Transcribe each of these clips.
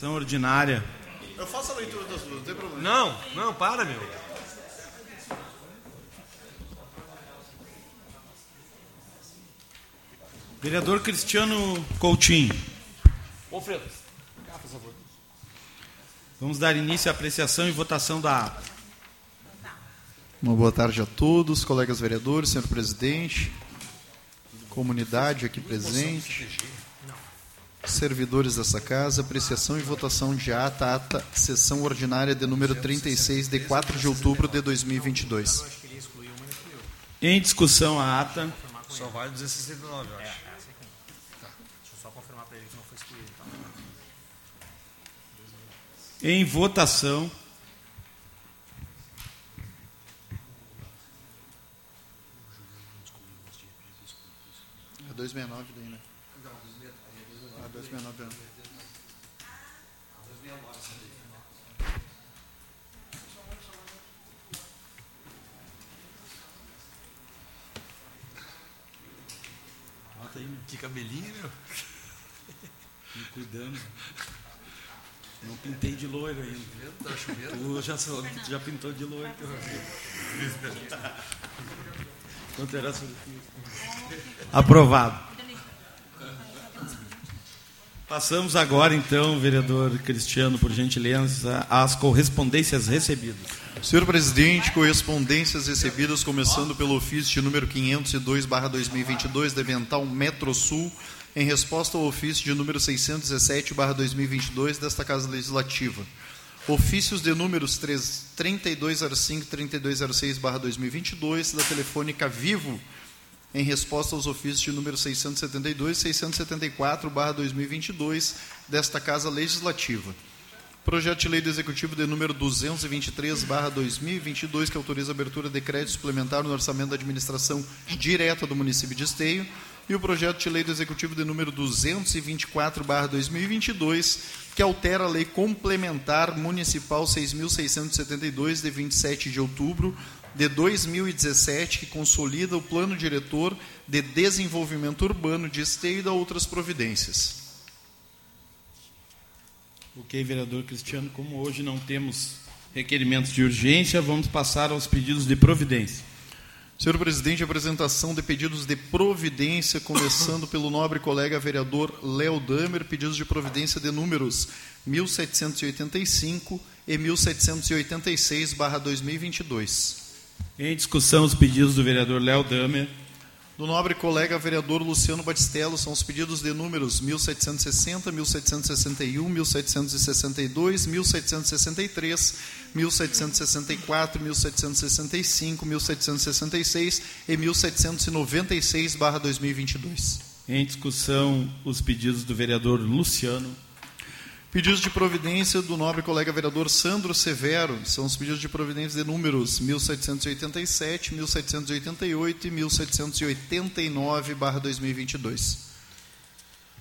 Sessão ordinária. Eu faço a leitura das duas, não tem problema. Não, não, para, meu. Vereador Cristiano Coutinho. Ô, Fredo, cá, por favor. Vamos dar início à apreciação e votação da ata. Uma boa tarde a todos, colegas vereadores, senhor presidente, comunidade aqui presente, servidores dessa casa, apreciação e votação de ata, ata, sessão ordinária de número 36, de 4 de outubro de 2022. Em discussão a ata. Só vale 269, eu acho. Deixa eu só confirmar para ele que não foi excluído. Então. Em votação. É 269 daí, né? Ah, 269 é. Bota aí, Que cabelinho, meu. me cuidando. Não pintei de loiro ainda. Tá chovendo. Tu já, só- tu já pintou de loiro. Quanto era sua- Aprovado. Passamos agora, então, vereador Cristiano, por gentileza, às correspondências recebidas. Senhor presidente, correspondências recebidas começando pelo ofício de número 502/2022 da Evental Metro Sul, em resposta ao ofício de número 617/2022 desta Casa Legislativa. Ofícios de números 3 3205 3206/2022 da Telefônica Vivo, em resposta aos ofícios de número 672 e 674/2022 desta Casa Legislativa. Projeto de Lei do Executivo de número 223/2022 que autoriza a abertura de crédito suplementar no orçamento da administração direta do município de Esteio e o projeto de lei do Executivo de número 224/2022 que altera a lei complementar municipal 6672 de 27 de outubro de 2017 que consolida o plano diretor de desenvolvimento urbano de Esteio e da outras providências. Ok, vereador Cristiano, como hoje não temos requerimentos de urgência, vamos passar aos pedidos de providência. Senhor presidente, apresentação de pedidos de providência, começando pelo nobre colega vereador Léo Damer, pedidos de providência de números 1785 e 1786/2022. Em discussão, os pedidos do vereador Léo Damer. Do nobre colega vereador Luciano Batistello, são os pedidos de números 1760, 1761, 1762, 1763, 1764, 1765, 1766 e 1796/2022. Em discussão, os pedidos do vereador Luciano. Pedidos de providência do nobre colega vereador Sandro Severo, são os pedidos de providência de números 1787, 1788 e 1789/2022.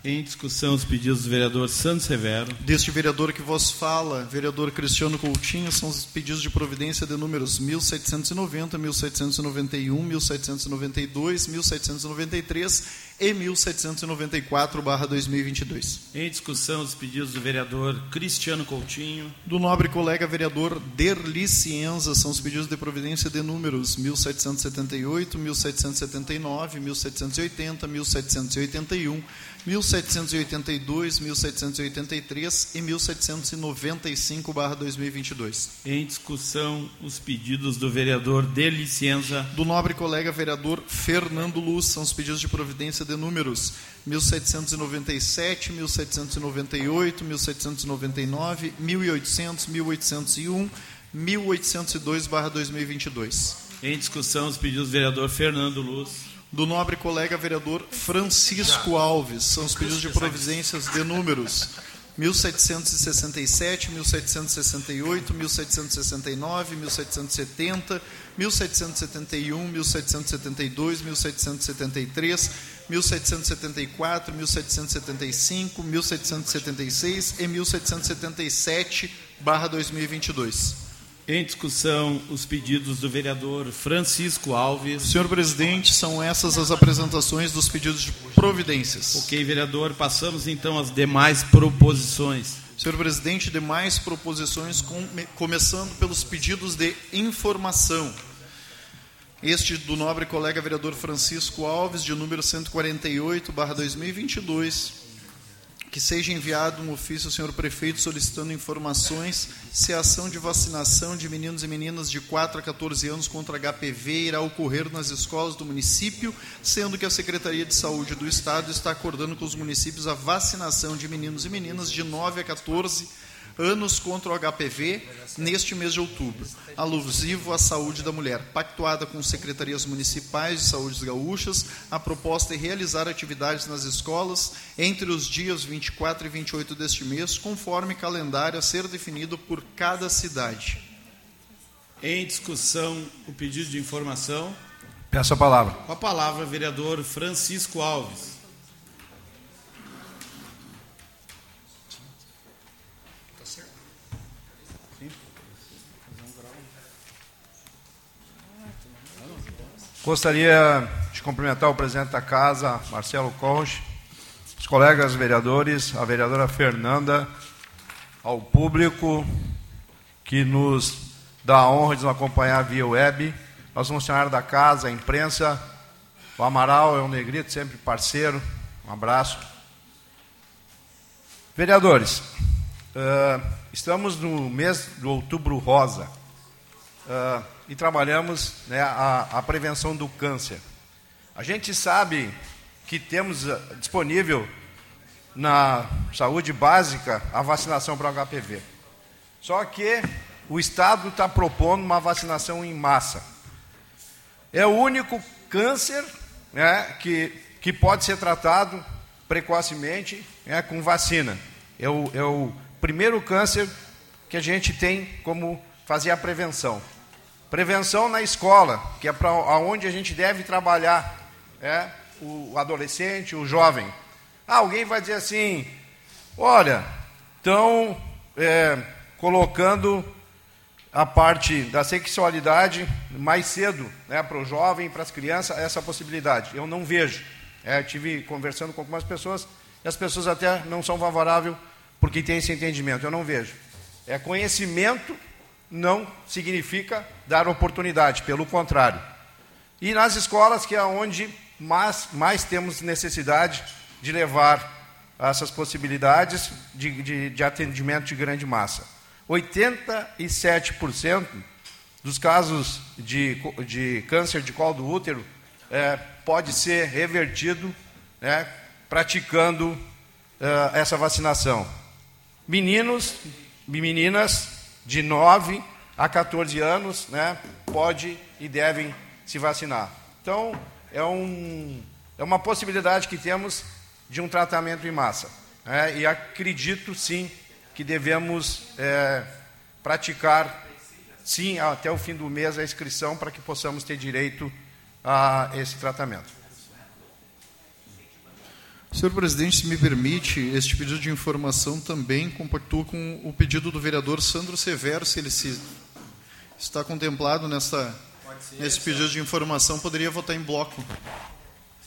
Em discussão, os pedidos do vereador Santos Severo. Deste vereador que vos fala, vereador Cristiano Coutinho, são os pedidos de providência de números 1790, 1791, 1792, 1793 e 1794/2022. Em discussão, os pedidos do vereador Cristiano Coutinho. Do nobre colega vereador Derli Cienza, são os pedidos de providência de números 1778, 1779, 1780, 1781, 1782, 1783 e 1795/2022. Em discussão, os pedidos do vereador de licença. Do nobre colega vereador Fernando Luz, são os pedidos de providência de números 1797, 1798, 1799, 1800, 1801, 1802/2022. Em discussão, os pedidos do vereador Fernando Luz. Do nobre colega vereador Francisco Alves, são os pedidos de providências de números 1767, 1768, 1769, 1770, 1771, 1772, 1773, 1774, 1775, 1776 e 1777/2022. Em discussão, os pedidos do vereador Francisco Alves. Senhor presidente, são essas as apresentações dos pedidos de providências. Ok, vereador, passamos então às demais proposições. Senhor presidente, demais proposições, come- começando pelos pedidos de informação. Este do nobre colega vereador Francisco Alves, de número 148, barra 2022, que seja enviado um ofício ao senhor prefeito solicitando informações se a ação de vacinação de meninos e meninas de 4 a 14 anos contra HPV irá ocorrer nas escolas do município, sendo que a Secretaria de Saúde do Estado está acordando com os municípios a vacinação de meninos e meninas de 9 a 14 anos contra o HPV neste mês de outubro, alusivo à saúde da mulher. Pactuada com secretarias municipais de saúde gaúchas, a proposta é realizar atividades nas escolas entre os dias 24 e 28 deste mês, conforme calendário a ser definido por cada cidade. Em discussão, o pedido de informação. Peço a palavra. Com a palavra, vereador Francisco Alves. Gostaria de cumprimentar o presidente da casa, Marcelo Conche, os colegas vereadores, a vereadora Fernanda, ao público que nos dá a honra de nos acompanhar via web, aos funcionários da casa, a imprensa, o Amaral é um negrito, sempre parceiro, um abraço. Vereadores, eh, estamos no mês do outubro rosa eh, e trabalhamos né, a, a prevenção do câncer. A gente sabe que temos eh, disponível na saúde básica a vacinação para o HPV. Só que o Estado está propondo uma vacinação em massa. É o único câncer né, que, que pode ser tratado precocemente né, com vacina. É o, é o primeiro câncer que a gente tem como fazer a prevenção. Prevenção na escola, que é para onde a gente deve trabalhar é, o adolescente, o jovem. Ah, alguém vai dizer assim: olha, estão é, colocando a parte da sexualidade mais cedo né, para o jovem, para as crianças, essa possibilidade. Eu não vejo. É, tive conversando com algumas pessoas e as pessoas até não são favoráveis porque tem esse entendimento. Eu não vejo. É conhecimento não significa dar oportunidade, pelo contrário. E nas escolas, que é onde mais, mais temos necessidade de levar essas possibilidades de, de, de atendimento de grande massa. 87% dos casos de, de câncer de colo do útero é, pode ser revertido né, praticando uh, essa vacinação. Meninos e meninas de 9 a 14 anos né, pode e devem se vacinar. Então, é, um, é uma possibilidade que temos de um tratamento em massa. Né, e acredito, sim, que devemos é, praticar, sim, até o fim do mês a inscrição para que possamos ter direito a esse tratamento. Senhor presidente, se me permite, este pedido de informação também compactua com o pedido do vereador Sandro Severo, se ele se está contemplado nessa, nesse pedido de informação, poderia votar em bloco.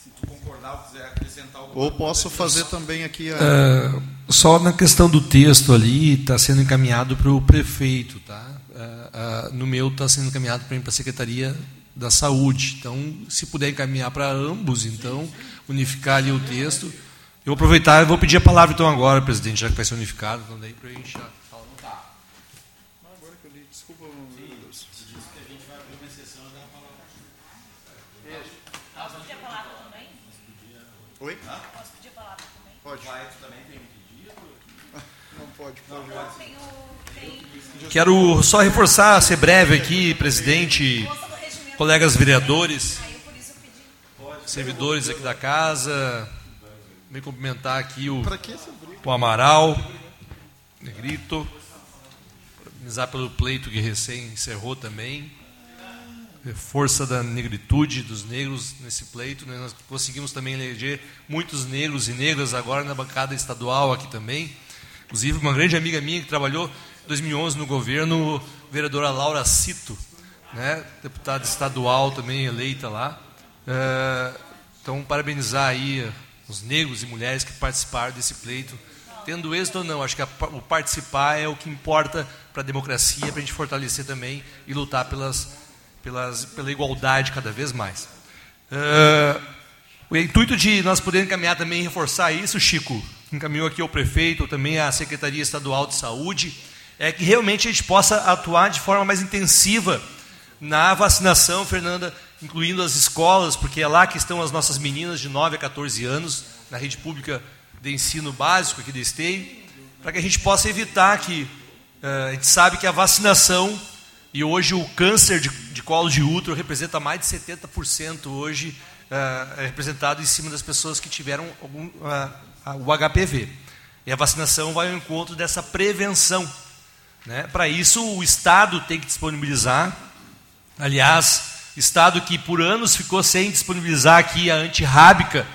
Se tu concordar ou quiser acrescentar alguma Ou posso fazer também aqui a... Uh, só na questão do texto ali, está sendo encaminhado para o prefeito, tá? Uh, uh, no meu está sendo encaminhado para a Secretaria da Saúde. Então, se puder encaminhar para ambos, então, unificar ali o texto. Eu vou aproveitar e vou pedir a palavra então agora, presidente, já que vai ser unificado, então daí para a gente já falar. Agora que eu li, desculpa, Deus. Posso pedir a palavra também? Oi? Posso pedir a palavra também? Pode. Vai, tu também tem pedido? Não pode, pode. Não, Quero só reforçar, ser breve aqui, presidente. Colegas vereadores, servidores aqui da casa, me cumprimentar aqui o o Amaral, Negrito, parabenizar pelo pleito que recém encerrou também, força da negritude dos negros nesse pleito, né? nós conseguimos também eleger muitos negros e negras agora na bancada estadual aqui também, inclusive uma grande amiga minha que trabalhou em 2011 no governo, vereadora Laura Cito, né? deputada estadual também eleita lá, É, então parabenizar aí os negros e mulheres que participaram desse pleito tendo êxito ou não, acho que a, o participar é o que importa para a democracia, para a gente fortalecer também e lutar pelas, pelas, pela igualdade cada vez mais. Uh, o intuito de nós podermos encaminhar também e reforçar isso, Chico, encaminhou aqui ao prefeito, também à Secretaria Estadual de Saúde, é que realmente a gente possa atuar de forma mais intensiva na vacinação, Fernanda, incluindo as escolas, porque é lá que estão as nossas meninas de 9 a 14 anos, na rede pública de ensino básico aqui do Esteio, para que a gente possa evitar que uh, a gente sabe que a vacinação e hoje o câncer de, de colo de útero representa mais de 70% hoje uh, é representado em cima das pessoas que tiveram algum, uh, o HPV. E a vacinação vai ao encontro dessa prevenção. Né? Para isso, o Estado tem que disponibilizar. Aliás, Estado que por anos ficou sem disponibilizar aqui a antirrábica,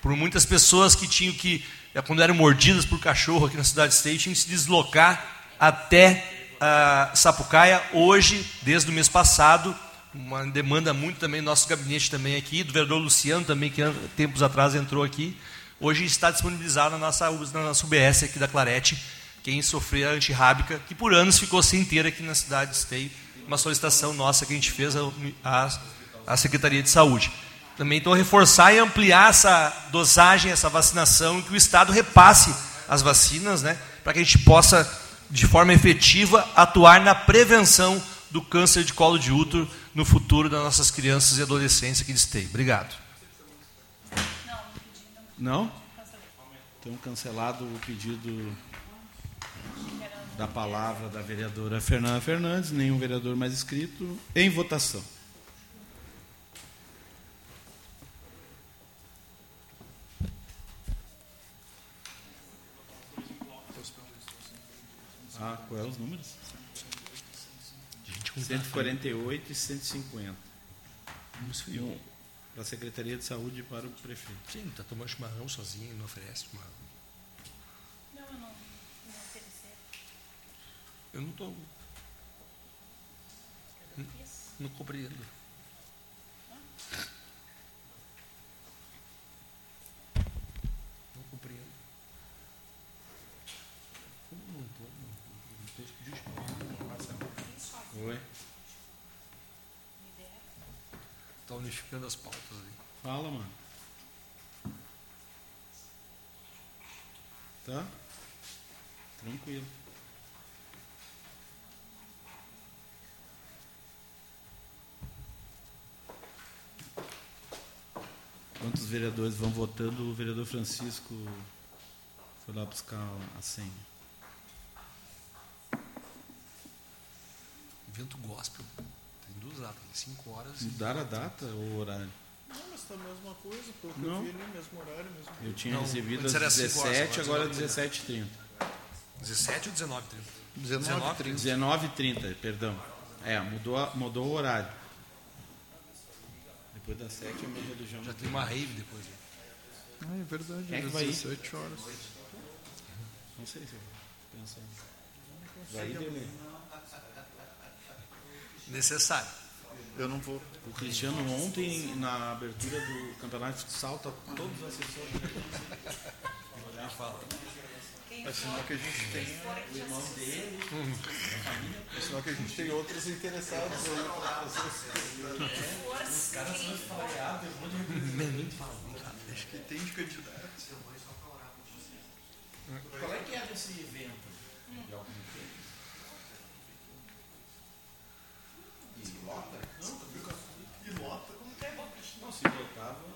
por muitas pessoas que tinham que, eh, quando eram mordidas por cachorro aqui na cidade de State, tinham que se deslocar até uh, Sapucaia. Hoje, desde o mês passado, uma demanda muito também, nosso gabinete também aqui, do vereador Luciano também, que tempos atrás entrou aqui. Hoje está disponibilizado na nossa, na nossa UBS aqui da Clarete, quem sofrer a antirrábica, que por anos ficou sem ter aqui na cidade de Esteio, uma solicitação nossa que a gente fez à Secretaria de Saúde. Também então reforçar e ampliar essa dosagem, essa vacinação, que o Estado repasse as vacinas, né, para que a gente possa, de forma efetiva, atuar na prevenção do câncer de colo de útero no futuro das nossas crianças e adolescentes aqui de Esteio. Obrigado. Não? Então, cancelado o pedido da palavra da vereadora Fernanda Fernandes, nenhum vereador mais inscrito. Em votação. Ah, qual é os números? 148 e 150. Um para a Secretaria de Saúde e para o prefeito. Sim, está tomando chimarrão sozinho, não oferece chimarrão. Não, eu não. Eu não estou. Não, não compreendo. Não compreendo. Como não estou? Não estou. Oi? Está unificando as pautas ali. Fala, mano. Tá? Tranquilo. Enquanto os vereadores vão votando, o vereador Francisco foi lá buscar a senha. Evento gospel. Tem duas datas, 5 horas. e- Mudaram a data ou o horário? Não, mas tá a mesma coisa, pelo que Não. eu vi ali, mesmo horário, mesmo. Eu tinha Não, recebido antes às era cinco horas, 17, agora agora 17h30. 17 ou 19, 30? 19 30. 19h30, perdão. É, mudou, a- mudou o horário. Depois das 7 é minha religião. Já tem uma rave depois. né? Ah, é verdade, é às vai ir? 17 horas. Não sei se eu penso. Vai dele. Necessário. Eu não vou. O Cristiano ontem, na abertura do campeonato de futsal, tá todos os assessores. É sinal que a gente tem. O irmão dele. É sinal que a gente tem outros interessados aí fazer. Os caras são espalhados. Acho que tem de candidato. Qual é que é desse evento? E lota? Não, tu viu que E lota? Não, se lotava.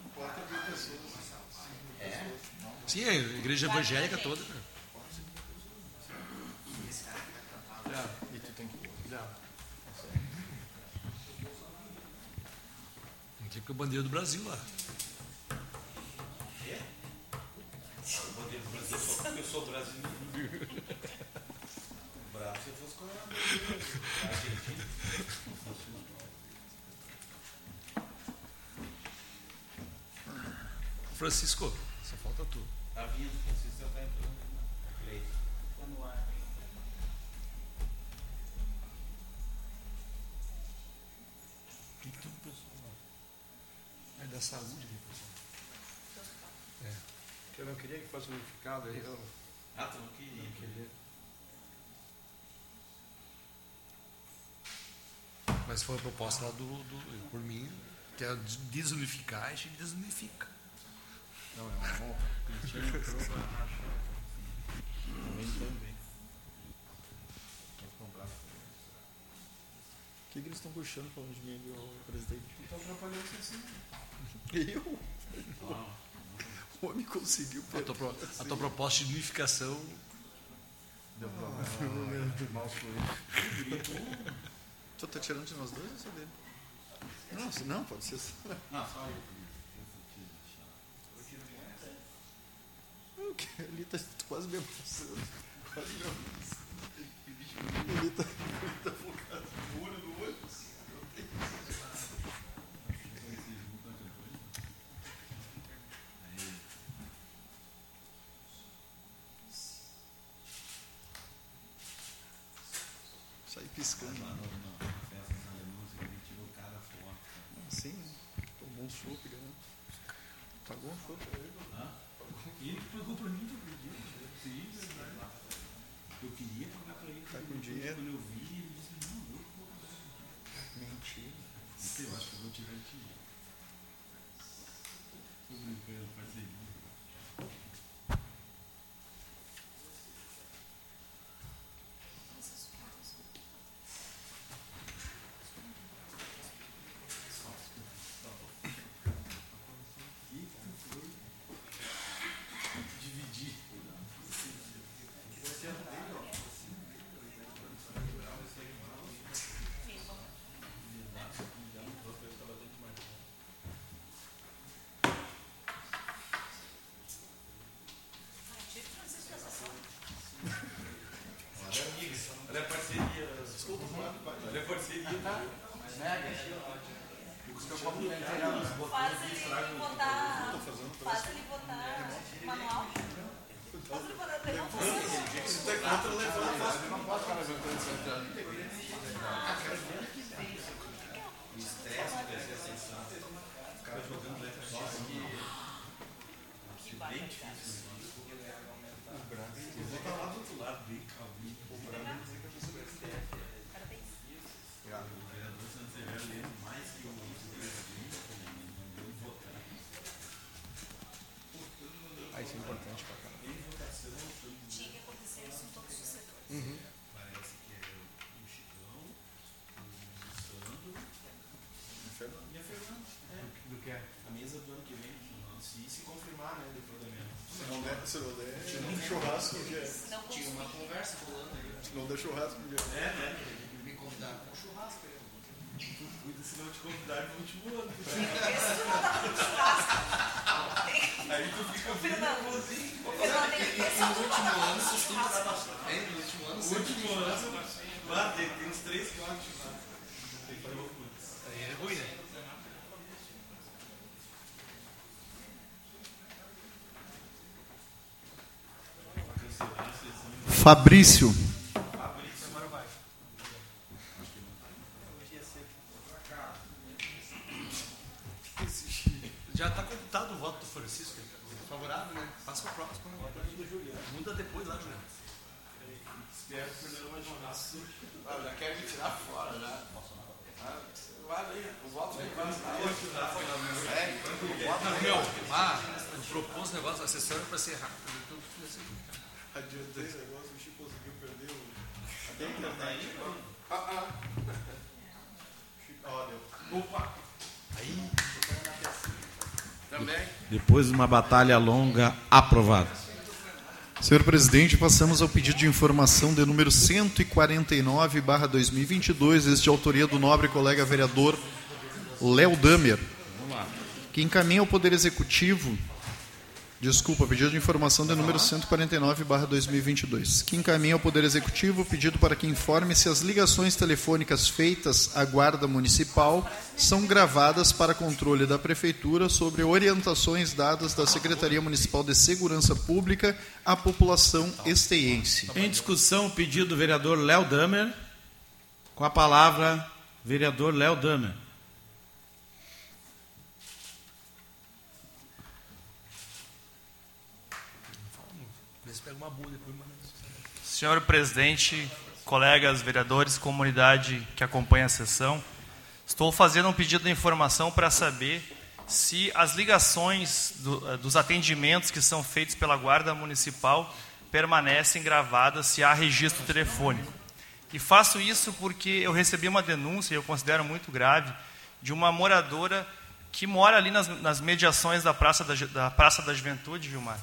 Sim, a igreja evangélica toda. né? E tu tem que ir. Tem com a bandeira do Brasil lá. Eu sou brasileiro. Bravo se eu fosse com a Argentina. Francisco, só falta tu. Tá vindo, saúde, né? Que eu não queria que fosse unificado aí. Eu... Ah, tu não queria. Mas foi a proposta lá do, do por mim, que é des- desunificar, a gente desunifica. Não, é uma honra. Cristiano entrou pra... Também também. O que, que eles estão puxando para onde mim ali, o presidente? Então atrapalhou você assim. Eu? Não. O homem conseguiu A tua, pro- a tua proposta de unificação Deu problema. Mal fluido. Tu tá tirando de nós dois ou só dele? Não, se- não, pode ser só. Não, só eu. O que? Ali tá quase me abraçando. Quase me abraçando. Ele tá, ele tá focado no olho no olho. Sai piscando. Lá no, na festa dos alemães, que ele tirou o cara fora. Assim, né? Tomou um chope, né? Pagou um chope aí. E ele pagou pra mim? Sim. Eu queria pagar pra ele. Tá com dinheiro? Quando eu vi, ele disse, não. Mentira. Eu acho que eu vou tirar ti. Tô brincando, parceria. Dividir. Olha a parceria. Desculpa, olha a parceria. Faz ele botar. Faz ele botar manual. Faz ele botar telefone. Eu vou estar lá do outro lado, bem calminho. O lendo mais que o presidente, não deu votar. Ah, isso é importante pra caramba. Tinha que acontecer isso em todos os setores. Parece que é o Chicão, o Sandro e a Fernanda. É, Do que é? a mesa do ano que vem. Se, se confirmar, né, depois da mesa. Se não der, se não der, um churrasco um dia. Não Tinha uma conversa rolando aí. Se não der churrasco um dia. É, né? Me convidaram para um churrasco. aí. Tu cuida se não te convidar no último ano. Aí tu fica O bem Fernando. nervosinho. O Fernando tem que ter só No tu último ano, vocês têm churrasco. É, no último ano, O sempre último ano, lá tem, tem uns três quatro churrascos. Tem que fazer putz. aí é ruim, né? Fabrício. Já está computado o voto do Francisco. Favorável, né? Passa para o próximo. Né? Muda depois lá, Juliano. Espero que o Fernando vai jogar assim. Ah, já quero me tirar fora, já. Ah, vai ali, o voto vem vai Não, meu, ah, eu propus um negócio, a sessão era para ser rápido. Então, assim, Adiantei esse negócio, o Chico conseguiu perder o. Tem internet? Ó, deu. Opa! Também. Depois de uma batalha longa, aprovado. Senhor presidente, passamos ao pedido de informação de número 149/2022, este de autoria do nobre colega vereador Léo Damer, que encaminha ao Poder Executivo, desculpa, pedido de informação de número 149/2022, que encaminha ao Poder Executivo o pedido para que informe se as ligações telefônicas feitas à Guarda Municipal são gravadas para controle da Prefeitura sobre orientações dadas da Secretaria Municipal de Segurança Pública à população esteiense. Em discussão, o pedido do vereador Léo Damer. Com a palavra, vereador Léo Damer. Vê se pega uma boa depois. Senhor presidente, colegas vereadores, comunidade que acompanha a sessão, estou fazendo um pedido de informação para saber se as ligações do, eh, dos atendimentos que são feitos pela Guarda Municipal permanecem gravadas, se há registro telefônico. E faço isso porque eu recebi uma denúncia, e eu considero muito grave, de uma moradora que mora ali nas, nas mediações da Praça da, da Praça da Juventude, Gilmar,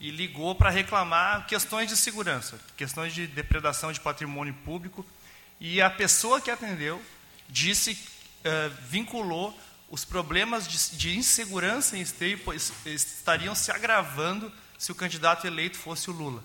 e ligou para reclamar questões de segurança, questões de depredação de patrimônio público, e a pessoa que atendeu disse, eh, vinculou os problemas de, de insegurança em esteio estariam se agravando se o candidato eleito fosse o Lula.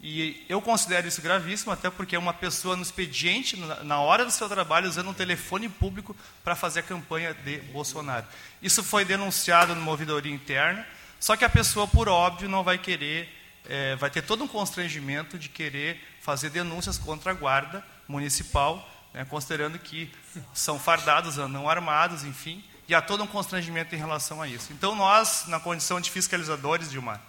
E eu considero isso gravíssimo, até porque é uma pessoa no expediente, na- na hora do seu trabalho, usando um telefone público para fazer a campanha de Bolsonaro. Isso foi denunciado numa ouvidoria interna, só que a pessoa, por óbvio, não vai querer, eh, vai ter todo um constrangimento de querer fazer denúncias contra a guarda municipal, né, considerando que são fardados, não armados, enfim, e há todo um constrangimento em relação a isso. Então, nós, na condição de fiscalizadores, Dilmar,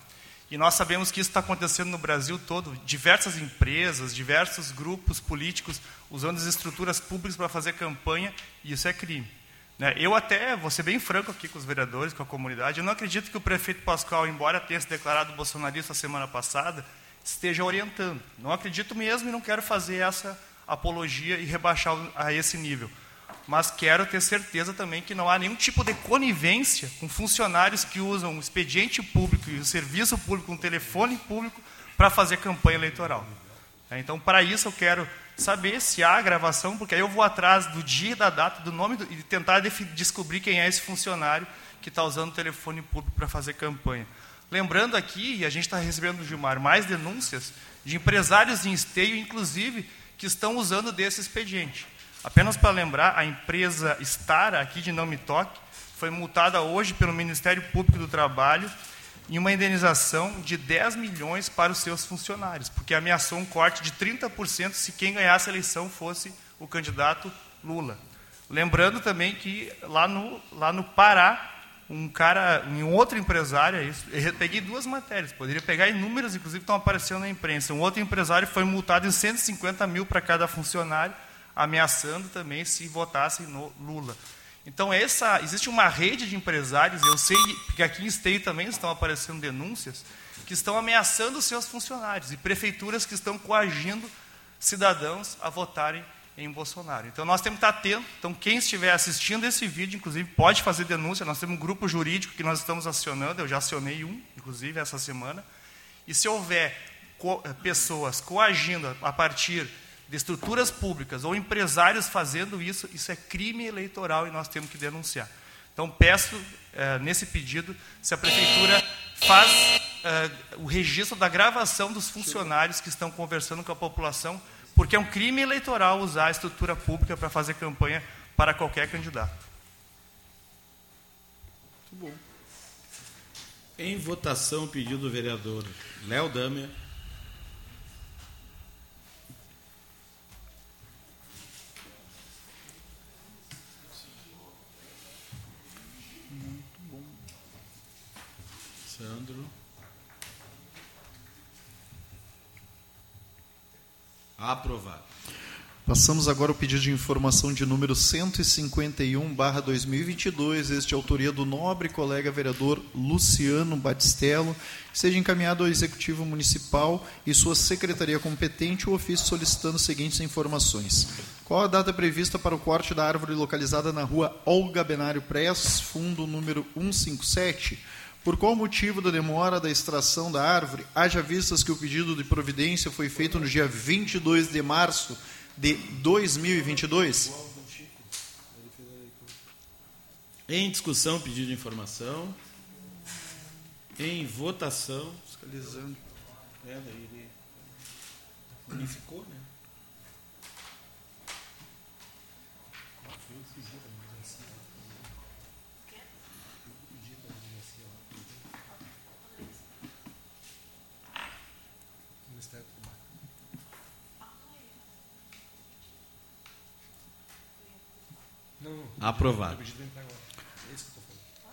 e nós sabemos que isso está acontecendo no Brasil todo, diversas empresas, diversos grupos políticos usando as estruturas públicas para fazer campanha, e isso é crime. Né? Eu até, vou ser bem franco aqui com os vereadores, com a comunidade, eu não acredito que o prefeito Pascoal, embora tenha se declarado bolsonarista semana passada, esteja orientando. Não acredito mesmo e não quero fazer essa apologia e rebaixar a esse nível. Mas quero ter certeza também que não há nenhum tipo de conivência com funcionários que usam o expediente público e o serviço público, um telefone público, para fazer campanha eleitoral. É, Então, para isso, eu quero saber se há gravação, porque aí eu vou atrás do dia da data, do nome, do, e tentar descobrir quem é esse funcionário que está usando o telefone público para fazer campanha. Lembrando aqui, e a gente está recebendo do Gilmar mais denúncias de empresários em esteio, inclusive, que estão usando desse expediente. Apenas para lembrar, a empresa Stara, aqui de Não Me Toque, foi multada hoje pelo Ministério Público do Trabalho em uma indenização de 10 milhões para os seus funcionários, porque ameaçou um corte de 30% se quem ganhasse a eleição fosse o candidato Lula. Lembrando também que lá no, lá no Pará, um cara, um outro empresário, é isso, eu peguei duas matérias, poderia pegar inúmeras, inclusive estão aparecendo na imprensa. Um outro empresário foi multado em 150 mil para cada funcionário, ameaçando também se votassem no Lula. Então, essa, existe uma rede de empresários, eu sei que aqui em Esteio também estão aparecendo denúncias, que estão ameaçando seus funcionários e prefeituras que estão coagindo cidadãos a votarem em Bolsonaro. Então, nós temos que estar atentos. Então, quem estiver assistindo esse vídeo, inclusive, pode fazer denúncia. Nós temos um grupo jurídico que nós estamos acionando, eu já acionei um, inclusive, essa semana. E se houver co pessoas coagindo a partir de estruturas públicas ou empresários fazendo isso, isso é crime eleitoral e nós temos que denunciar. Então, peço, eh, nesse pedido, se a Prefeitura faz eh, o registro da gravação dos funcionários que estão conversando com a população, porque é um crime eleitoral usar a estrutura pública para fazer campanha para qualquer candidato. Muito bom. Em votação, pedido do vereador Léo Damer. Sandro. Aprovado. Passamos agora ao pedido de informação de número 151/2022, este é autoria do nobre colega vereador Luciano Batistello, que seja encaminhado ao executivo municipal e sua secretaria competente o ofício solicitando as seguintes informações: qual a data prevista para o corte da árvore localizada na rua Olga Benário Press, fundo número 157? Por qual motivo da demora da extração da árvore, haja vistas que o pedido de providência foi feito no dia 22 de março de 2022? Em discussão, pedido de informação. Em votação. Fiscalizando. É, daí ele unificou, né? Aprovado.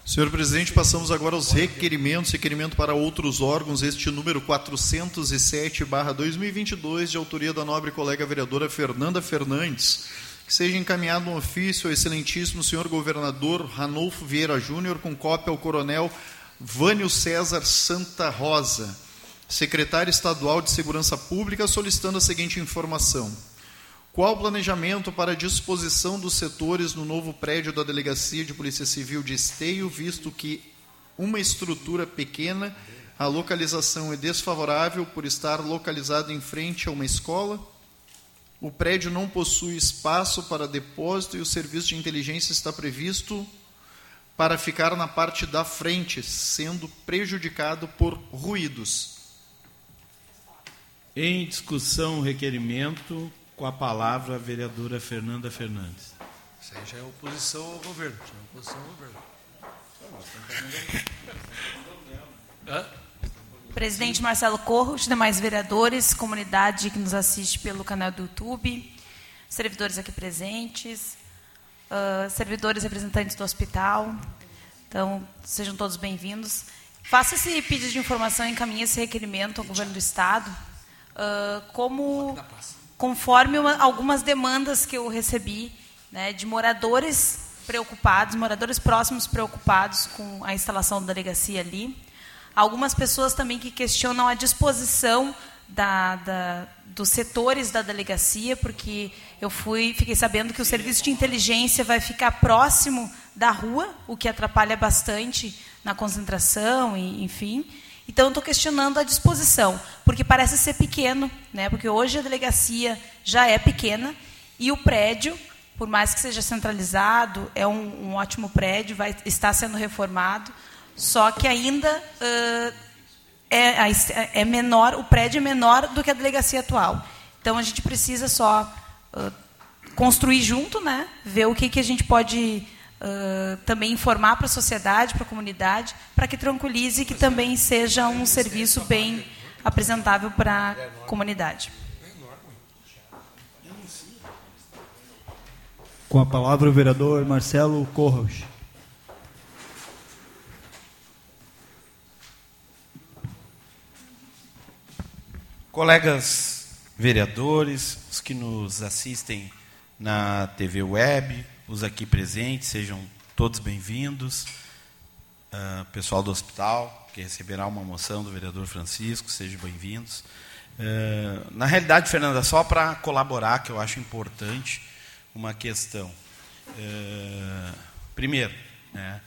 Senhor presidente, passamos agora aos requerimentos. Requerimento para outros órgãos, este número 407-2022, de autoria da nobre colega vereadora Fernanda Fernandes. Que seja encaminhado um ofício ao excelentíssimo senhor governador Ranolfo Vieira Júnior, com cópia ao coronel Vânio César Santa Rosa, secretário estadual de Segurança Pública, solicitando a seguinte informação. Qual o planejamento para a disposição dos setores no novo prédio da Delegacia de Polícia Civil de Esteio, visto que uma estrutura pequena, a localização é desfavorável por estar localizado em frente a uma escola? O prédio não possui espaço para depósito e o serviço de inteligência está previsto para ficar na parte da frente, sendo prejudicado por ruídos. Em discussão, requerimento, com a palavra a vereadora Fernanda Fernandes. Isso aí já é oposição ao governo. Já é oposição ao governo. Hã? Presidente Marcelo Corro, os demais vereadores, comunidade que nos assiste pelo canal do YouTube, servidores aqui presentes, uh, servidores representantes do hospital. Então, sejam todos bem-vindos. Faça esse pedido de informação e encaminhe esse requerimento ao governo do Estado, uh, como conforme uma, algumas demandas que eu recebi né, de moradores preocupados, moradores próximos preocupados com a instalação da delegacia ali. Algumas pessoas também que questionam a disposição da, da, dos setores da delegacia, porque eu fui, fiquei sabendo que o serviço de inteligência vai ficar próximo da rua, o que atrapalha bastante na concentração, e, enfim. Então, estou questionando a disposição, porque parece ser pequeno, né? porque hoje a delegacia já é pequena e o prédio, por mais que seja centralizado, é um, um ótimo prédio, vai estar sendo reformado, só que ainda uh, é, é, menor, o prédio é menor do que a delegacia atual. Então a gente precisa só uh, construir junto, né? ver o que, que a gente pode uh, também informar para a sociedade, para a comunidade, para que tranquilize e que também seja um serviço bem apresentável para a comunidade. Com a palavra o vereador Marcelo Corros. Colegas vereadores, os que nos assistem na TV web, os aqui presentes, sejam todos bem-vindos. Uh, pessoal do hospital, que receberá uma moção do vereador Francisco, sejam bem-vindos. Uh, na realidade, Fernanda, só para colaborar, que eu acho importante, uma questão. Uh, primeiro, né,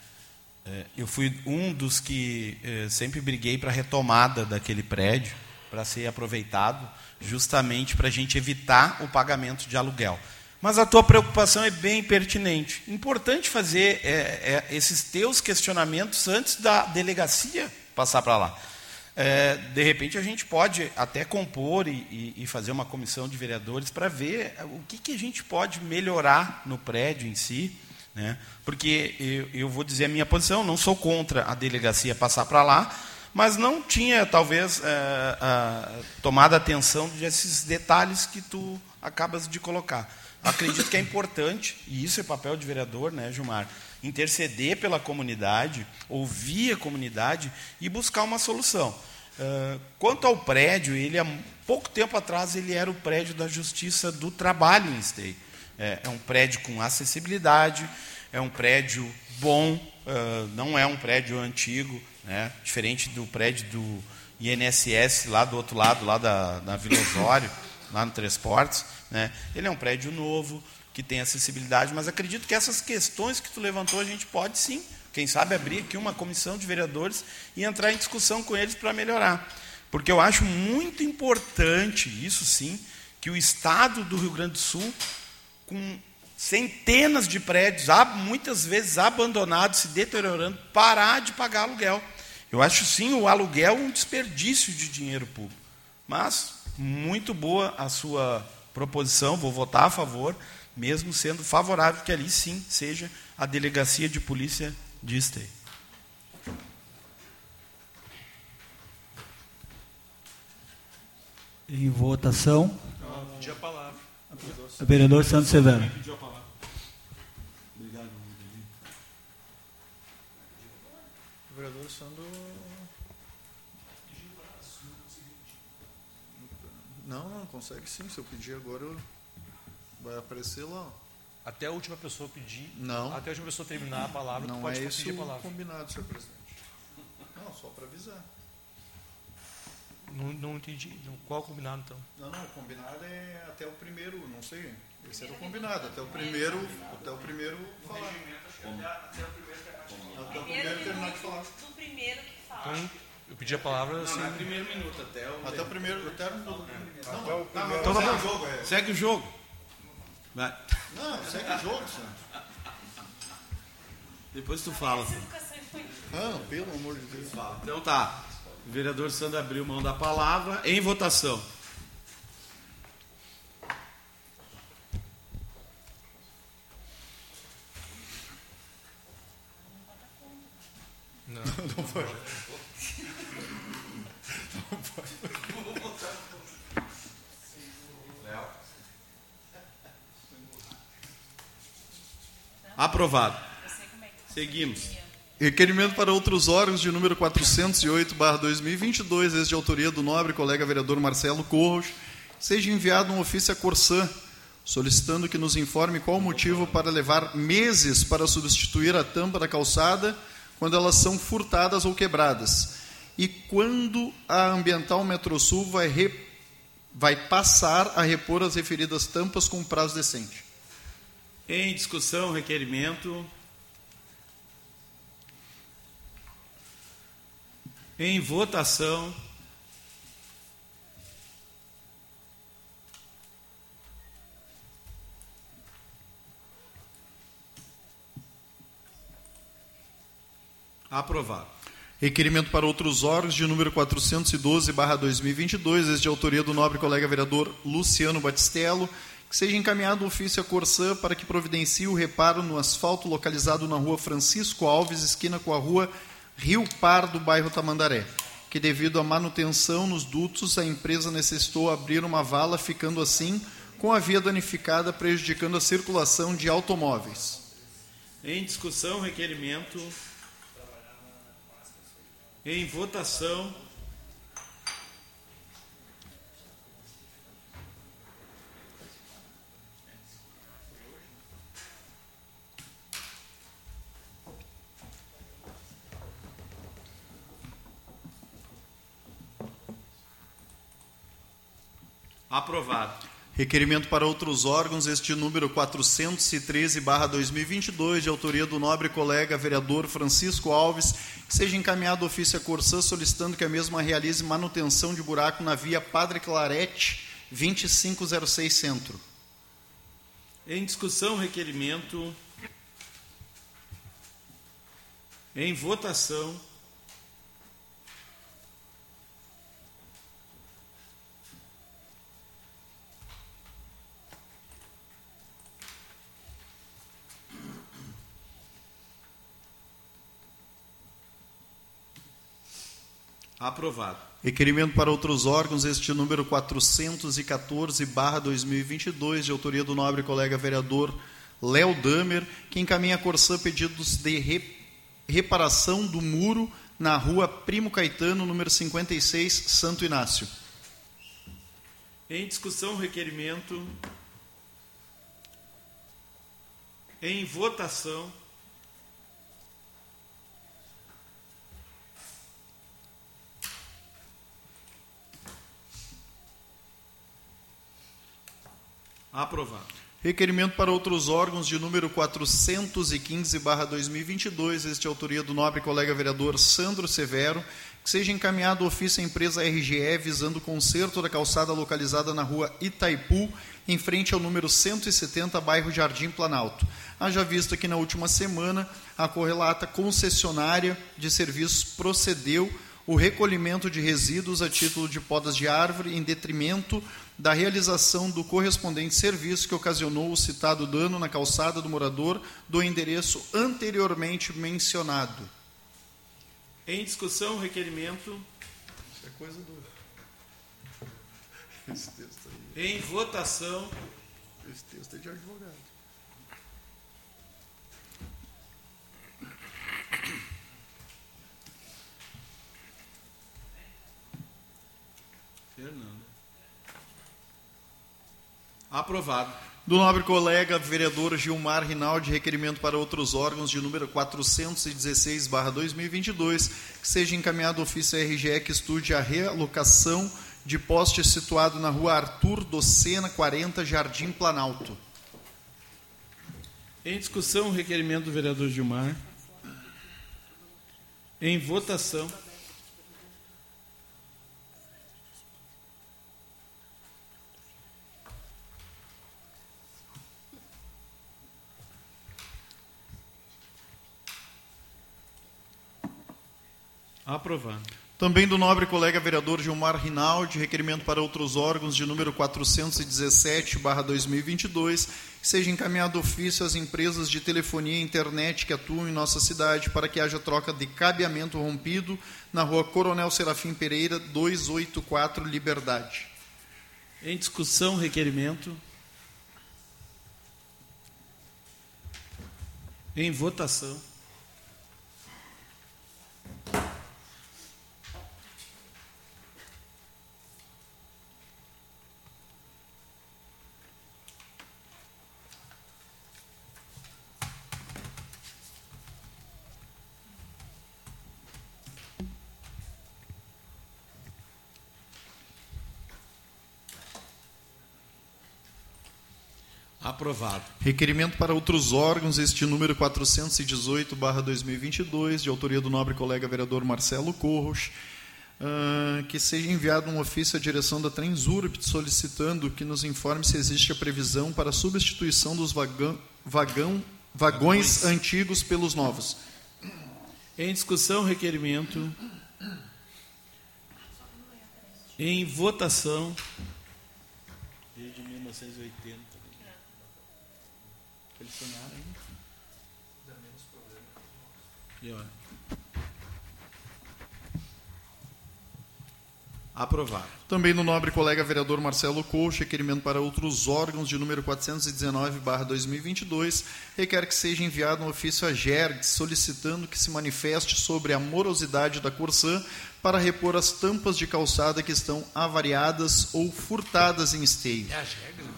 eu fui um dos que sempre briguei para a retomada daquele prédio, para ser aproveitado, justamente para a gente evitar o pagamento de aluguel. Mas a tua preocupação é bem pertinente. Importante fazer é, é, esses teus questionamentos antes da delegacia passar para lá. É, de repente a gente pode até compor e, e fazer uma comissão de vereadores para ver o que, que, a gente pode melhorar no prédio em si. Né? Porque eu, eu vou dizer a minha posição, não sou contra a delegacia passar para lá, mas não tinha, talvez, é, tomado atenção desses detalhes que tu acabas de colocar. Acredito que é importante, e isso é papel de vereador, né, Gilmar? Interceder pela comunidade, ouvir a comunidade e buscar uma solução. Uh, quanto ao prédio, ele há pouco tempo atrás ele era o prédio da Justiça do Trabalho em Esteio. É, é um prédio com acessibilidade, é um prédio bom, uh, não é um prédio antigo, né? diferente do prédio do INSS lá do outro lado, lá da, da Vila Osório, lá no Três Portos. Né? Ele é um prédio novo, que tem acessibilidade, mas acredito que essas questões que tu levantou, a gente pode sim, quem sabe, abrir aqui uma comissão de vereadores e entrar em discussão com eles para melhorar. Porque eu acho muito importante, isso sim, que o Estado do Rio Grande do Sul, com centenas de prédios, muitas vezes abandonados, se deteriorando, parar de pagar aluguel. Eu acho sim o aluguel um desperdício de dinheiro público. Mas muito boa a sua proposição, vou votar a favor, mesmo sendo favorável que ali sim seja a delegacia de polícia de Esteio. Em votação. Pedi a palavra. Vereador Santos Severo. O vereador Sandro. Não, não, consegue sim. Se eu pedir agora, eu- vai aparecer lá. Até a última pessoa pedir. Não. Até a última pessoa terminar a palavra, tu Não pode é pedir a palavra. combinado, senhor presidente. Não, só para avisar. Não, não entendi. Não, qual o combinado então? Não, não, o combinado é até o primeiro, não sei. Esse era o combinado, até o primeiro, até o primeiro falar. Até o primeiro terminar de falar. Do primeiro que fala. Então, eu pedi a palavra assim. Não, é primeiro minuto, até o. Até o primeiro, até o Não, Até o não, primeiro. então tá Segue bom. o jogo, é. Segue o jogo. Vai. Não, segue o jogo, senhor. Depois tu fala. Ah, pelo amor de Deus. Então tá. O vereador Sandro abriu mão da palavra em votação. Não. Não pode. Aprovado. Seguimos. Requerimento para outros órgãos de número 408/2022, esse de autoria do nobre colega vereador Marcelo Corros, seja enviado um ofício à Corsã, solicitando que nos informe qual o motivo para levar meses para substituir a tampa da calçada quando elas são furtadas ou quebradas. E quando a Ambiental Metrosul vai, re- vai passar a repor as referidas tampas com prazo decente. Em discussão, requerimento. Em votação. Aprovado. Requerimento para outros órgãos de número 412/2022, esse de autoria do nobre colega vereador Luciano Batistello, seja encaminhado o ofício à Corsã para que providencie o reparo no asfalto localizado na rua Francisco Alves, esquina com a rua Rio Pardo, bairro Tamandaré, que devido à manutenção nos dutos, a empresa necessitou abrir uma vala, ficando assim com a via danificada, prejudicando a circulação de automóveis. Em discussão, requerimento. Em votação. Aprovado. Requerimento para outros órgãos, este número 413-2022, de autoria do nobre colega vereador Francisco Alves, que seja encaminhado ofício à Corsã solicitando que a mesma realize manutenção de buraco na via Padre Clarete, 2506 Centro. Em discussão, requerimento. Em votação. Aprovado. Requerimento para outros órgãos, este número 414-2022, de autoria do nobre colega vereador Léo Damer, que encaminha a Corsã pedidos de re- reparação do muro na rua Primo Caetano, número 56, Santo Inácio. Em discussão, requerimento. Em votação. Aprovado. Requerimento para outros órgãos de número 415/2022, este de autoria do nobre colega vereador Sandro Severo, que seja encaminhado ofício à empresa RGE visando o conserto da calçada localizada na rua Itaipu, em frente ao número 170, bairro Jardim Planalto. Haja visto que na última semana a correlata concessionária de serviços procedeu o recolhimento de resíduos a título de podas de árvore em detrimento da realização do correspondente serviço que ocasionou o citado dano na calçada do morador do endereço anteriormente mencionado. Em discussão, requerimento. Isso é coisa do. Esse texto aí. Em votação. Esse texto é de advogado. Fernando. Aprovado. Do nobre colega vereador Gilmar Rinaldi, requerimento para outros órgãos de número 416-2022, que seja encaminhado ofício à RGE que estude a realocação de poste situado na rua Arthur Docena, 40, Jardim Planalto. Em discussão, o requerimento do vereador Gilmar. Em votação. Aprovado. Também do nobre colega vereador Gilmar Rinaldi, requerimento para outros órgãos de número 417/2022, que seja encaminhado ofício às empresas de telefonia e internet que atuam em nossa cidade para que haja troca de cabeamento rompido na Rua Coronel Serafim Pereira, 284, Liberdade. Em discussão, requerimento. Em votação. Aprovado. Requerimento para outros órgãos, este número 418-2022, de autoria do nobre colega vereador Marcelo Corros, ah, que seja enviado um ofício à direção da Transurb solicitando que nos informe se existe a previsão para a substituição dos vagão, vagão, vagões antigos pelos novos. Em discussão, requerimento. Em votação. Desde 1980. Eles sonharam ainda. Pior. Aprovado. Também no nobre colega vereador Marcelo Coach, requerimento para outros órgãos de número 419/2022, requer que seja enviado um ofício à GERG solicitando que se manifeste sobre a morosidade da Corsã para repor as tampas de calçada que estão avariadas ou furtadas em esteio. É a GERG?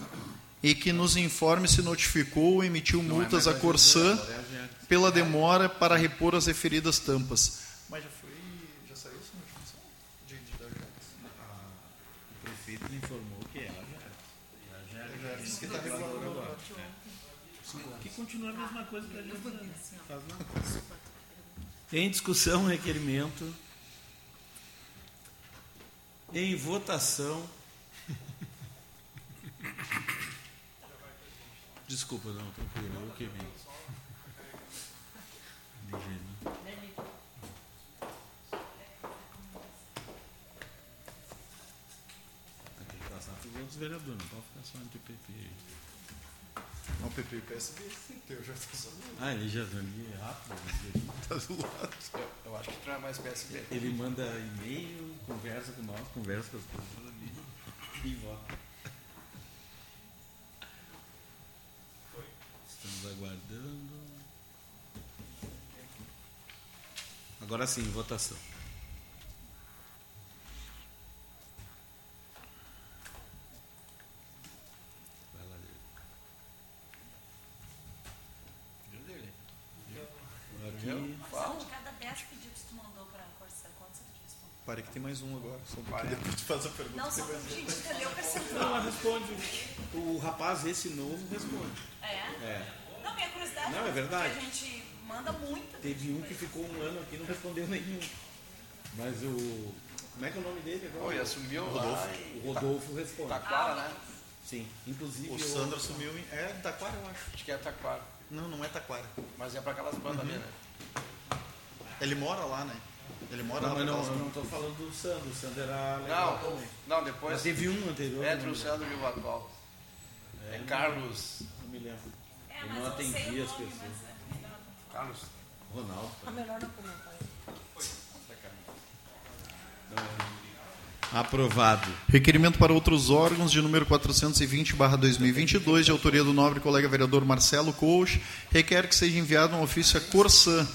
E que nos informe se notificou ou emitiu multas mais à a Corsã é a pela demora para repor as referidas tampas. Mas já foi, já saiu essa notificação de, de, GERG? O prefeito informou que ela já era. Já era. Que tá regulando agora. Que continua a mesma coisa que a gente faz nada. Em discussão, requerimento. Em votação. Desculpa, não, tranquilo, eu que vim. Ligeiro. Tem que passar para os outros vereadores, não pode ficar só entre o PP aí. Não, PP e PSB, eu já estou sabendo. Ah, ele já ali é rápido. Tá do lado. Eu acho que tu é mais PSB. Ele manda e-mail, conversa com nós, conversa com as pessoas ali e vota. Estamos aguardando. Agora sim, votação. Vai lá. Aqui. São de cada 10 pedidos que tu mandou para a quantos tu? Parei que tem mais um agora, só pouquinho depois tu faz a pergunta. Não, só para gente entender o Não, percentual. ela responde. O rapaz, esse novo, responde. É? É. Não, minha curiosidade Não, é verdade. porque a gente manda muito. Teve um que ficou um ano aqui e não respondeu nenhum. Mas o. Como é que é o nome dele agora? Oi, assumiu Rodolfo. lá em O Rodolfo responde. Taquara, né? Sim. Inclusive. O eu- Sandro assumiu em. É, Taquara, eu acho. Acho que é Taquara. Não, não é Taquara. Mas é pra aquelas bandas ali, né? Ele mora lá, né? Ele mora Não, lá mas não, eu não estou falando do Sandro. O Sandro era legal Não, também. não, depois. Mas teve um anterior. Entre não o Sandro e o atual. É não- Carlos. Não me lembro. É, não eu sei atendia o as pessoas. mas é não. Carlos. Ronaldo. É melhor não comentar. Aprovado. Requerimento para outros órgãos de número 420/2022, de autoria do nobre colega vereador Marcelo Coach, requer que seja enviado um ofício à Corsã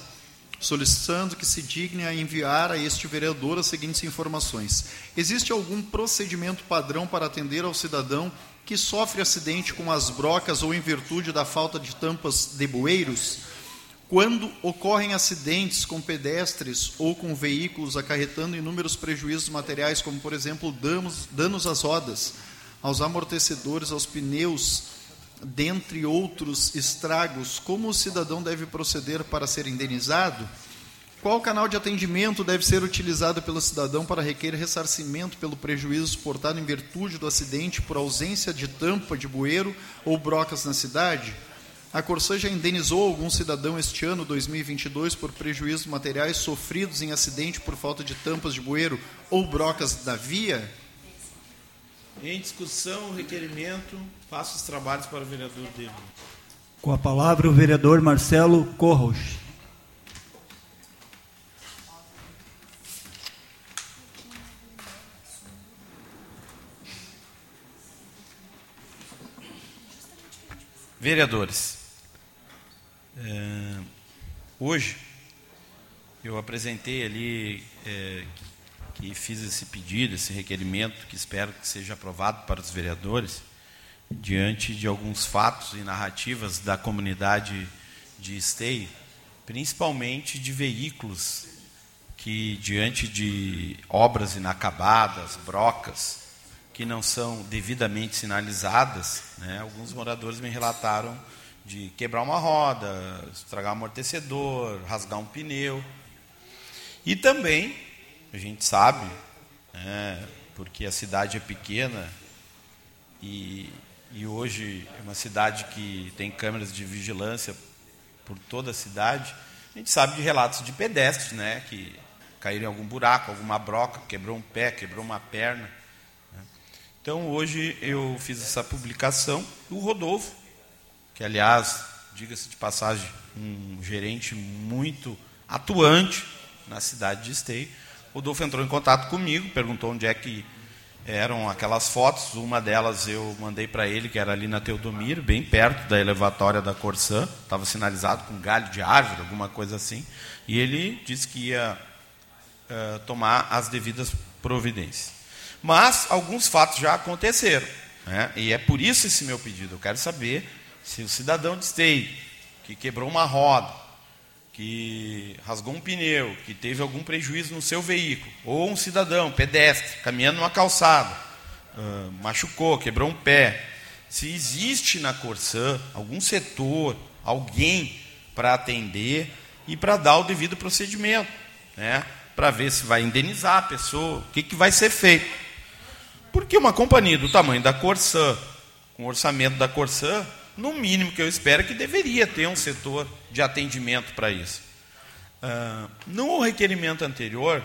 solicitando que se digne a enviar a este vereador as seguintes informações. Existe algum procedimento padrão para atender ao cidadão que sofre acidente com as brocas ou em virtude da falta de tampas de bueiros? Quando ocorrem acidentes com pedestres ou com veículos acarretando inúmeros prejuízos materiais, como, por exemplo, danos, danos às rodas, aos amortecedores, aos pneus, dentre outros estragos, como o cidadão deve proceder para ser indenizado? Qual canal de atendimento deve ser utilizado pelo cidadão para requerer ressarcimento pelo prejuízo suportado em virtude do acidente por ausência de tampa de bueiro ou brocas na cidade? A Corsã já indenizou algum cidadão este ano, 2022, por prejuízos materiais sofridos em acidente por falta de tampas de bueiro ou brocas da via? Em discussão, o requerimento, faço os trabalhos para o vereador dele. Com a palavra o vereador Marcelo Corros. Vereadores, é, hoje eu apresentei ali é, que fiz esse pedido, esse requerimento, que espero que seja aprovado para os vereadores, diante de alguns fatos e narrativas da comunidade de Esteio, principalmente de veículos que, diante de obras inacabadas, brocas, que não são devidamente sinalizadas, né, alguns moradores me relataram de quebrar uma roda, estragar um amortecedor, rasgar um pneu. E também, a gente sabe, né, porque a cidade é pequena e, e hoje é uma cidade que tem câmeras de vigilância por toda a cidade, a gente sabe de relatos de pedestres, né, que caíram em algum buraco, alguma broca, quebrou um pé, quebrou uma perna. Então, hoje eu fiz essa publicação. O Rodolfo, que, aliás, diga-se de passagem, um gerente muito atuante na cidade de Esteio, Rodolfo entrou em contato comigo, perguntou onde é que eram aquelas fotos. Uma delas eu mandei para ele, que era ali na Teodomiro, bem perto da elevatória da Corsã. Estava sinalizado com galho de árvore, alguma coisa assim. E ele disse que ia uh, tomar as devidas providências. Mas alguns fatos já aconteceram. Né? E é por isso esse meu pedido. Eu quero saber se o cidadão de Esteio, que quebrou uma roda, que rasgou um pneu, que teve algum prejuízo no seu veículo, ou um cidadão, pedestre, caminhando numa calçada, uh, machucou, quebrou um pé, se existe na Corsã algum setor, alguém para atender e para dar o devido procedimento, né? para ver se vai indenizar a pessoa, o que, que vai ser feito. Porque uma companhia do tamanho da Corsã, com o orçamento da Corsã, no mínimo que eu espero é que deveria ter um setor de atendimento para isso. Uh, no requerimento anterior,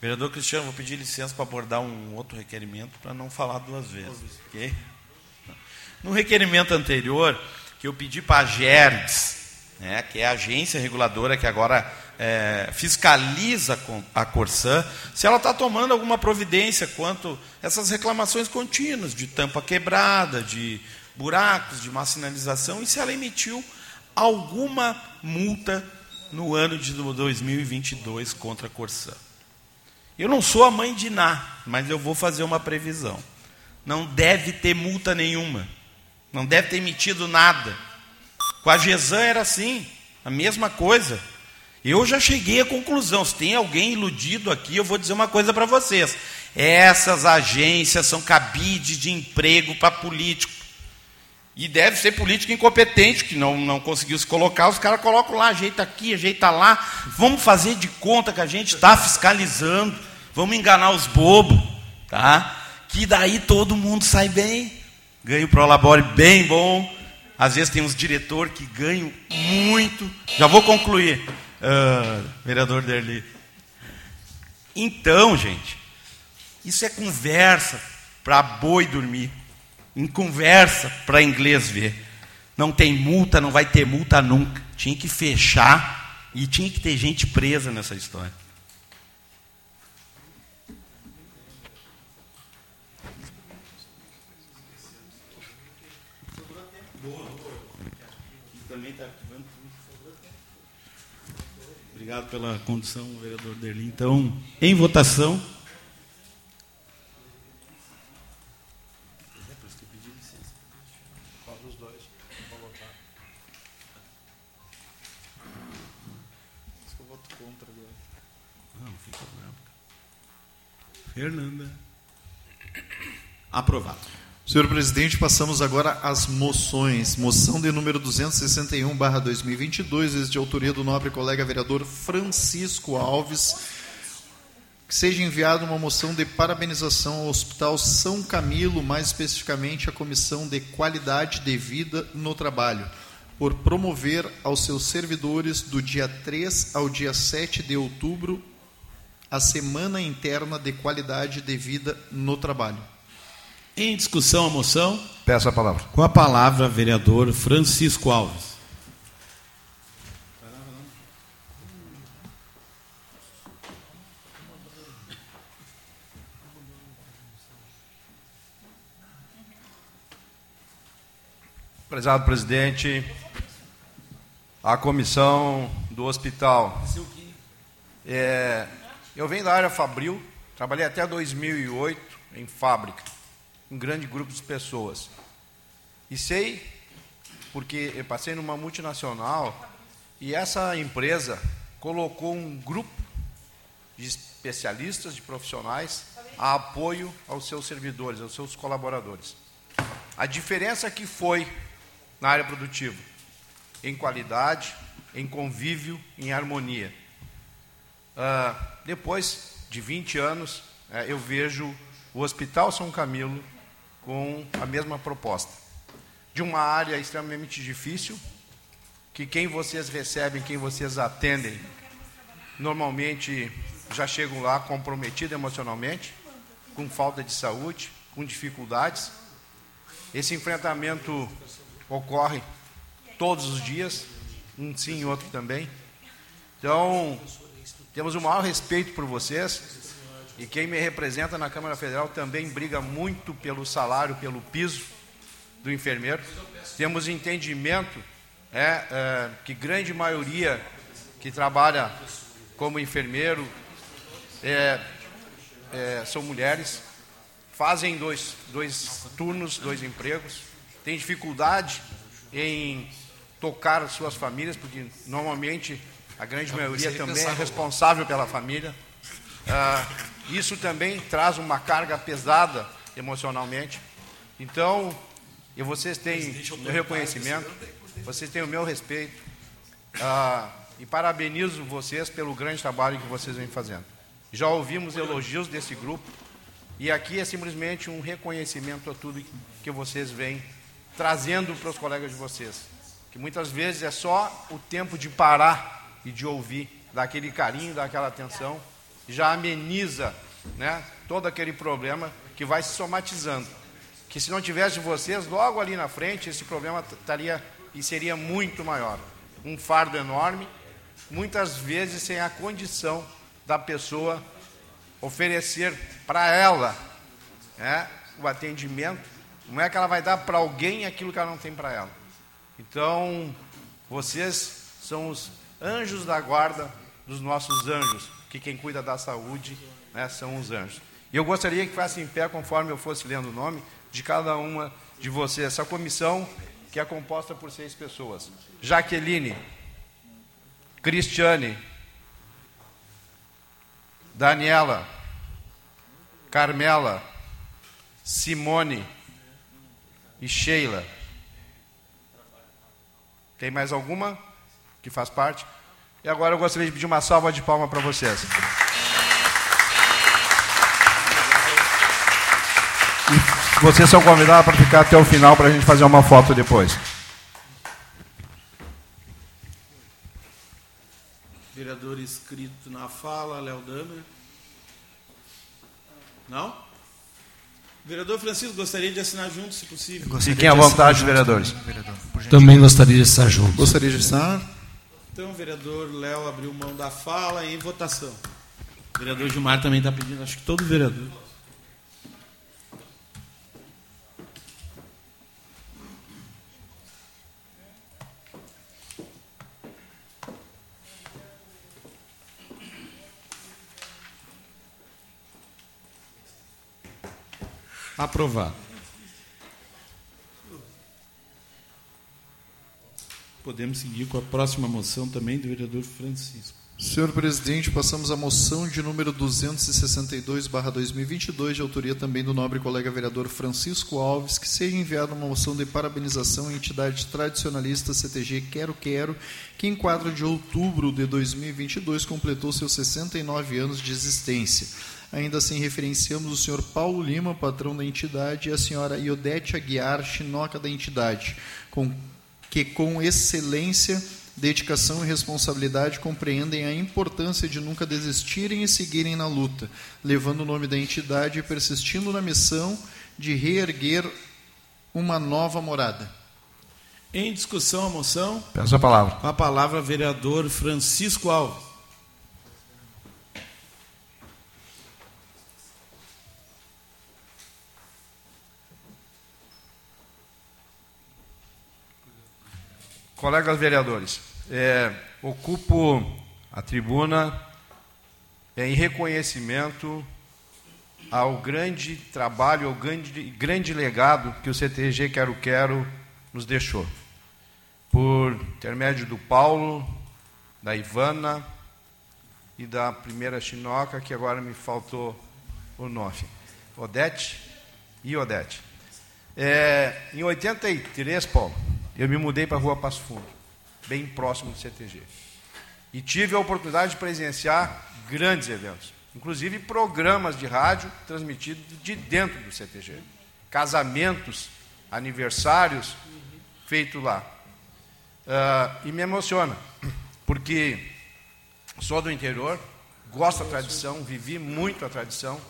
vereador Cristiano, vou pedir licença para abordar um outro requerimento para não falar duas vezes. Okay? No requerimento anterior, que eu pedi para a GERDS, né, que é a agência reguladora que agora é, fiscaliza a Corsã, se ela está tomando alguma providência quanto essas reclamações contínuas de tampa quebrada, de buracos, de má sinalização, e se ela emitiu alguma multa no ano de 2022 contra a Corsã. Eu não sou a mãe de Ná, mas eu vou fazer uma previsão. Não deve ter multa nenhuma. Não deve ter emitido nada. Com a Gesan era assim, a mesma coisa. Eu já cheguei à conclusão. Se tem alguém iludido aqui, eu vou dizer uma coisa para vocês. Essas agências são cabides de emprego para político. E deve ser político incompetente, que não, não conseguiu se colocar. Os caras colocam lá, ajeita aqui, ajeita lá. Vamos fazer de conta que a gente está fiscalizando. Vamos enganar os bobos. Tá? Que daí todo mundo sai bem. Ganha o Prolabore bem bom. Às vezes tem uns diretores que ganham muito. Já vou concluir, uh, vereador Derli. Então, gente, isso é conversa para boi dormir em conversa para inglês ver. Não tem multa, não vai ter multa nunca. Tinha que fechar e tinha que ter gente presa nessa história. Obrigado pela condução, vereador Derli. Então, em votação. Fernanda. Aprovado. Senhor presidente, passamos agora às moções. Moção de número 261, barra 2022, de autoria do nobre colega vereador Francisco Alves, que seja enviada uma moção de parabenização ao Hospital São Camilo, mais especificamente à Comissão de Qualidade de Vida no Trabalho, por promover aos seus servidores do dia 3 ao dia 7 de outubro a Semana Interna de Qualidade de Vida no Trabalho. Em discussão a moção. Peço a palavra. Com a palavra, vereador Francisco Alves. Prezado presidente, a comissão do hospital. É, eu venho da área Fabril, trabalhei até 2008 em fábrica, um grande grupo de pessoas. E sei, porque eu passei numa multinacional e essa empresa colocou um grupo de especialistas, de profissionais, a apoio aos seus servidores, aos seus colaboradores. A diferença que foi na área produtiva, em qualidade, em convívio, em harmonia. Uh, depois de 20 anos, uh, eu vejo o Hospital São Camilo com a mesma proposta. De uma área extremamente difícil, que quem vocês recebem, quem vocês atendem, normalmente já chegam lá comprometidos emocionalmente, com falta de saúde, com dificuldades. Esse enfrentamento ocorre todos os dias, um sim e outro também. Então, temos o maior respeito por vocês e quem me representa na Câmara Federal também briga muito pelo salário, pelo piso do enfermeiro. Temos entendimento é, é, que grande maioria que trabalha como enfermeiro é, é, são mulheres, fazem dois, dois turnos, dois empregos, têm dificuldade em tocar as suas famílias, porque normalmente a grande maioria também é responsável pela família. Ah, isso também traz uma carga pesada emocionalmente. Então, e vocês têm o meu reconhecimento, vocês têm o meu respeito. Ah, e parabenizo vocês pelo grande trabalho que vocês vêm fazendo. Já ouvimos elogios desse grupo e aqui é simplesmente um reconhecimento a tudo que vocês vêm trazendo para os colegas de vocês. Que muitas vezes é só o tempo de parar e de ouvir, daquele carinho, daquela atenção, já ameniza né, todo aquele problema que vai se somatizando. Que se não tivesse vocês, logo ali na frente, esse problema estaria e seria muito maior. Um fardo enorme, muitas vezes sem a condição da pessoa oferecer para ela né, o atendimento. Não é que ela vai dar para alguém aquilo que ela não tem para ela. Então, vocês são os anjos da guarda dos nossos anjos, que quem cuida da saúde né, são os anjos. E eu gostaria que ficasse em pé, conforme eu fosse lendo o nome de cada uma de vocês. Essa comissão que é composta por seis pessoas: Jaqueline, Cristiane, Daniela, Carmela, Simone e Sheila. Tem mais alguma que faz parte? E agora eu gostaria de pedir uma salva de palmas para vocês. E vocês são convidados para ficar até o final para a gente fazer uma foto depois. Vereador inscrito na fala, Léo Damer. Não? Vereador Francisco, gostaria de assinar junto, se possível. Fiquem à vontade, vereadores. Também gostaria de estar junto. Gostaria de estar. Então, o vereador Léo abriu mão da fala em votação. O vereador Gilmar também está pedindo, acho que todo vereador. Aprovado. Podemos seguir com a próxima moção também do vereador Francisco. Senhor presidente, passamos à moção de número 262/2022, de autoria também do nobre colega vereador Francisco Alves, que seja enviada uma moção de parabenização à entidade tradicionalista CTG Quero Quero, que em 4 de outubro de 2022 completou seus 69 anos de existência. Ainda assim, referenciamos o senhor Paulo Lima, patrão da entidade, e a senhora Iodete Aguiar, chinoca da entidade, com, que com excelência dedicação e responsabilidade compreendem a importância de nunca desistirem e seguirem na luta, levando o nome da entidade e persistindo na missão de reerguer uma nova morada. Em discussão a moção, Peço a palavra. com a palavra vereador Francisco Alves. Colegas vereadores, é, ocupo a tribuna em reconhecimento ao grande trabalho, ao grande, grande legado que o CTG Quero Quero nos deixou. Por intermédio do Paulo, da Ivana e da primeira chinoca, que agora me faltou o nome. Odete e Odete. É, em 83, Paulo, eu me mudei para a Rua Passo Fundo, bem próximo do CTG. E tive a oportunidade de presenciar grandes eventos, inclusive programas de rádio transmitidos de dentro do CTG. Casamentos, aniversários feitos lá. Ah, e me emociona, porque sou do interior, gosto da tradição, vivi muito a tradição,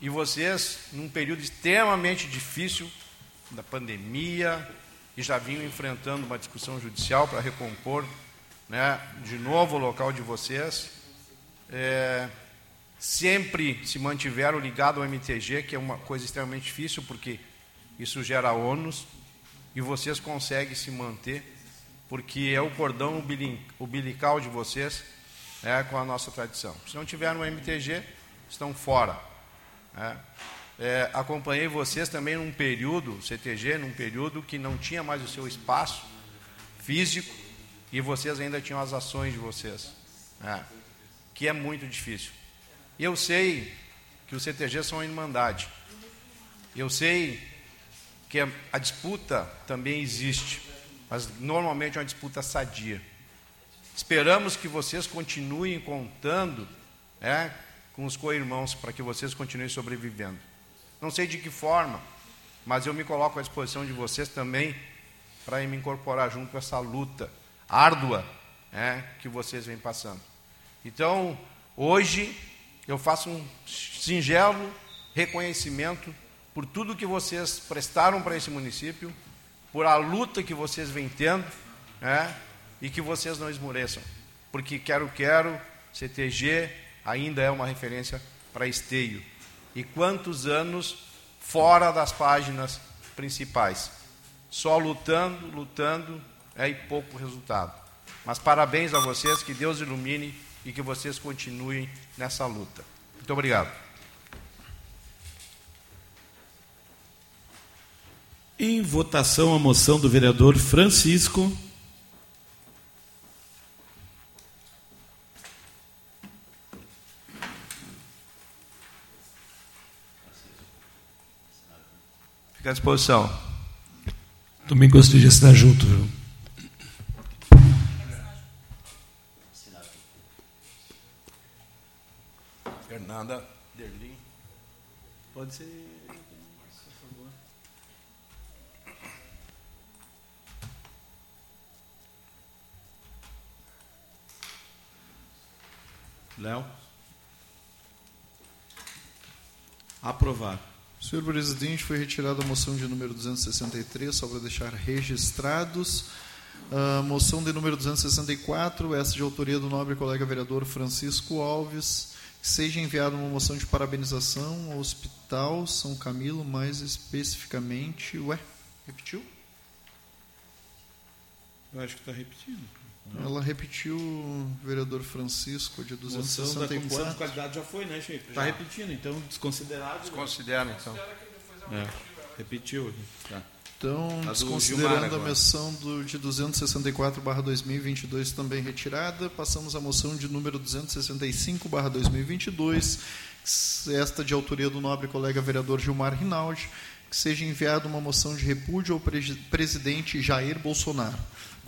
e vocês, num período extremamente difícil da pandemia, e já vinham enfrentando uma discussão judicial para recompor né, de novo o local de vocês, é, sempre se mantiveram ligados ao MTG, que é uma coisa extremamente difícil, porque isso gera ônus, e vocês conseguem se manter, porque é o cordão umbilical de vocês né, com a nossa tradição. Se não tiver no MTG, estão fora. né. É, acompanhei vocês também num período, CTG, num período que não tinha mais o seu espaço físico e vocês ainda tinham as ações de vocês, né, que é muito difícil. Eu sei que os CTG são uma irmandade. Eu sei que a disputa também existe, mas normalmente é uma disputa sadia. Esperamos que vocês continuem contando né, com os co-irmãos para que vocês continuem sobrevivendo. Não sei de que forma, mas eu me coloco à disposição de vocês também para me incorporar junto a essa luta árdua né, que vocês vêm passando. Então, hoje, eu faço um singelo reconhecimento por tudo que vocês prestaram para esse município, por a luta que vocês vêm tendo, né, e que vocês não esmoreçam. Porque Quero Quero, CTG, ainda é uma referência para esteio. E quantos anos fora das páginas principais? Só lutando, lutando, é e pouco resultado. Mas parabéns a vocês, que Deus ilumine e que vocês continuem nessa luta. Muito obrigado. Em votação a moção do vereador Francisco. Fica à disposição. Também gostaria de assinar junto, viu? Fernanda Derlim. Pode ser. Por favor. Léo. Aprovado. Senhor presidente, foi retirada a moção de número 263, só para deixar registrados. A moção de número 264, essa de autoria do nobre colega vereador Francisco Alves, que seja enviada uma moção de parabenização ao Hospital São Camilo, mais especificamente. Ué, repetiu? Eu acho que está repetindo. Ela repetiu, vereador Francisco, de Moção da 264. Qualidade já foi, né, Chico? Está repetindo, então desconsiderado. Desconsidera, então. É, repetiu. Tá. Então, A desconsiderando a moção do, de 264/2022 também retirada, passamos à moção de número 265/2022, esta de autoria do nobre colega vereador Gilmar Rinaldi, que seja enviada uma moção de repúdio ao presi- presidente Jair Bolsonaro,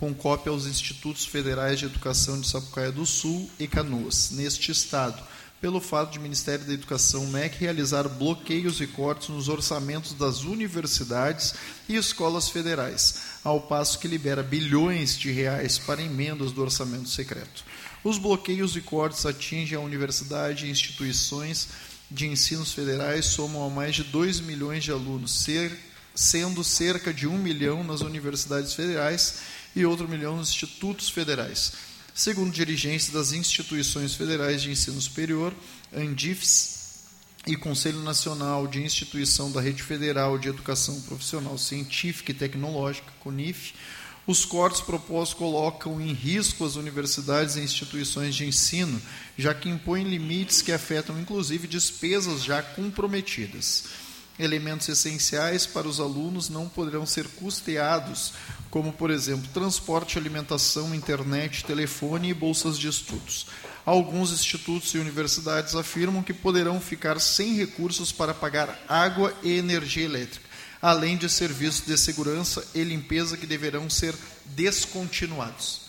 com cópia aos institutos federais de educação de Sapucaia do Sul e Canoas, neste estado, pelo fato de o Ministério da Educação MEC realizar bloqueios e cortes nos orçamentos das universidades e escolas federais, ao passo que libera bilhões de reais para emendas do orçamento secreto. Os bloqueios e cortes atingem a universidade e instituições de ensinos federais somam a mais de 2 milhões de alunos, ser- sendo cerca de 1 milhão nas universidades federais e outro milhão nos institutos federais. Segundo dirigentes das instituições federais de ensino superior, ANDIFES, e Conselho Nacional de Instituição da Rede Federal de Educação Profissional Científica e Tecnológica, CONIF, os cortes propostos colocam em risco as universidades e instituições de ensino, já que impõem limites que afetam inclusive despesas já comprometidas. Elementos essenciais para os alunos não poderão ser custeados, como, por exemplo, transporte, alimentação, internet, telefone e bolsas de estudos. Alguns institutos e universidades afirmam que poderão ficar sem recursos para pagar água e energia elétrica, além de serviços de segurança e limpeza que deverão ser descontinuados.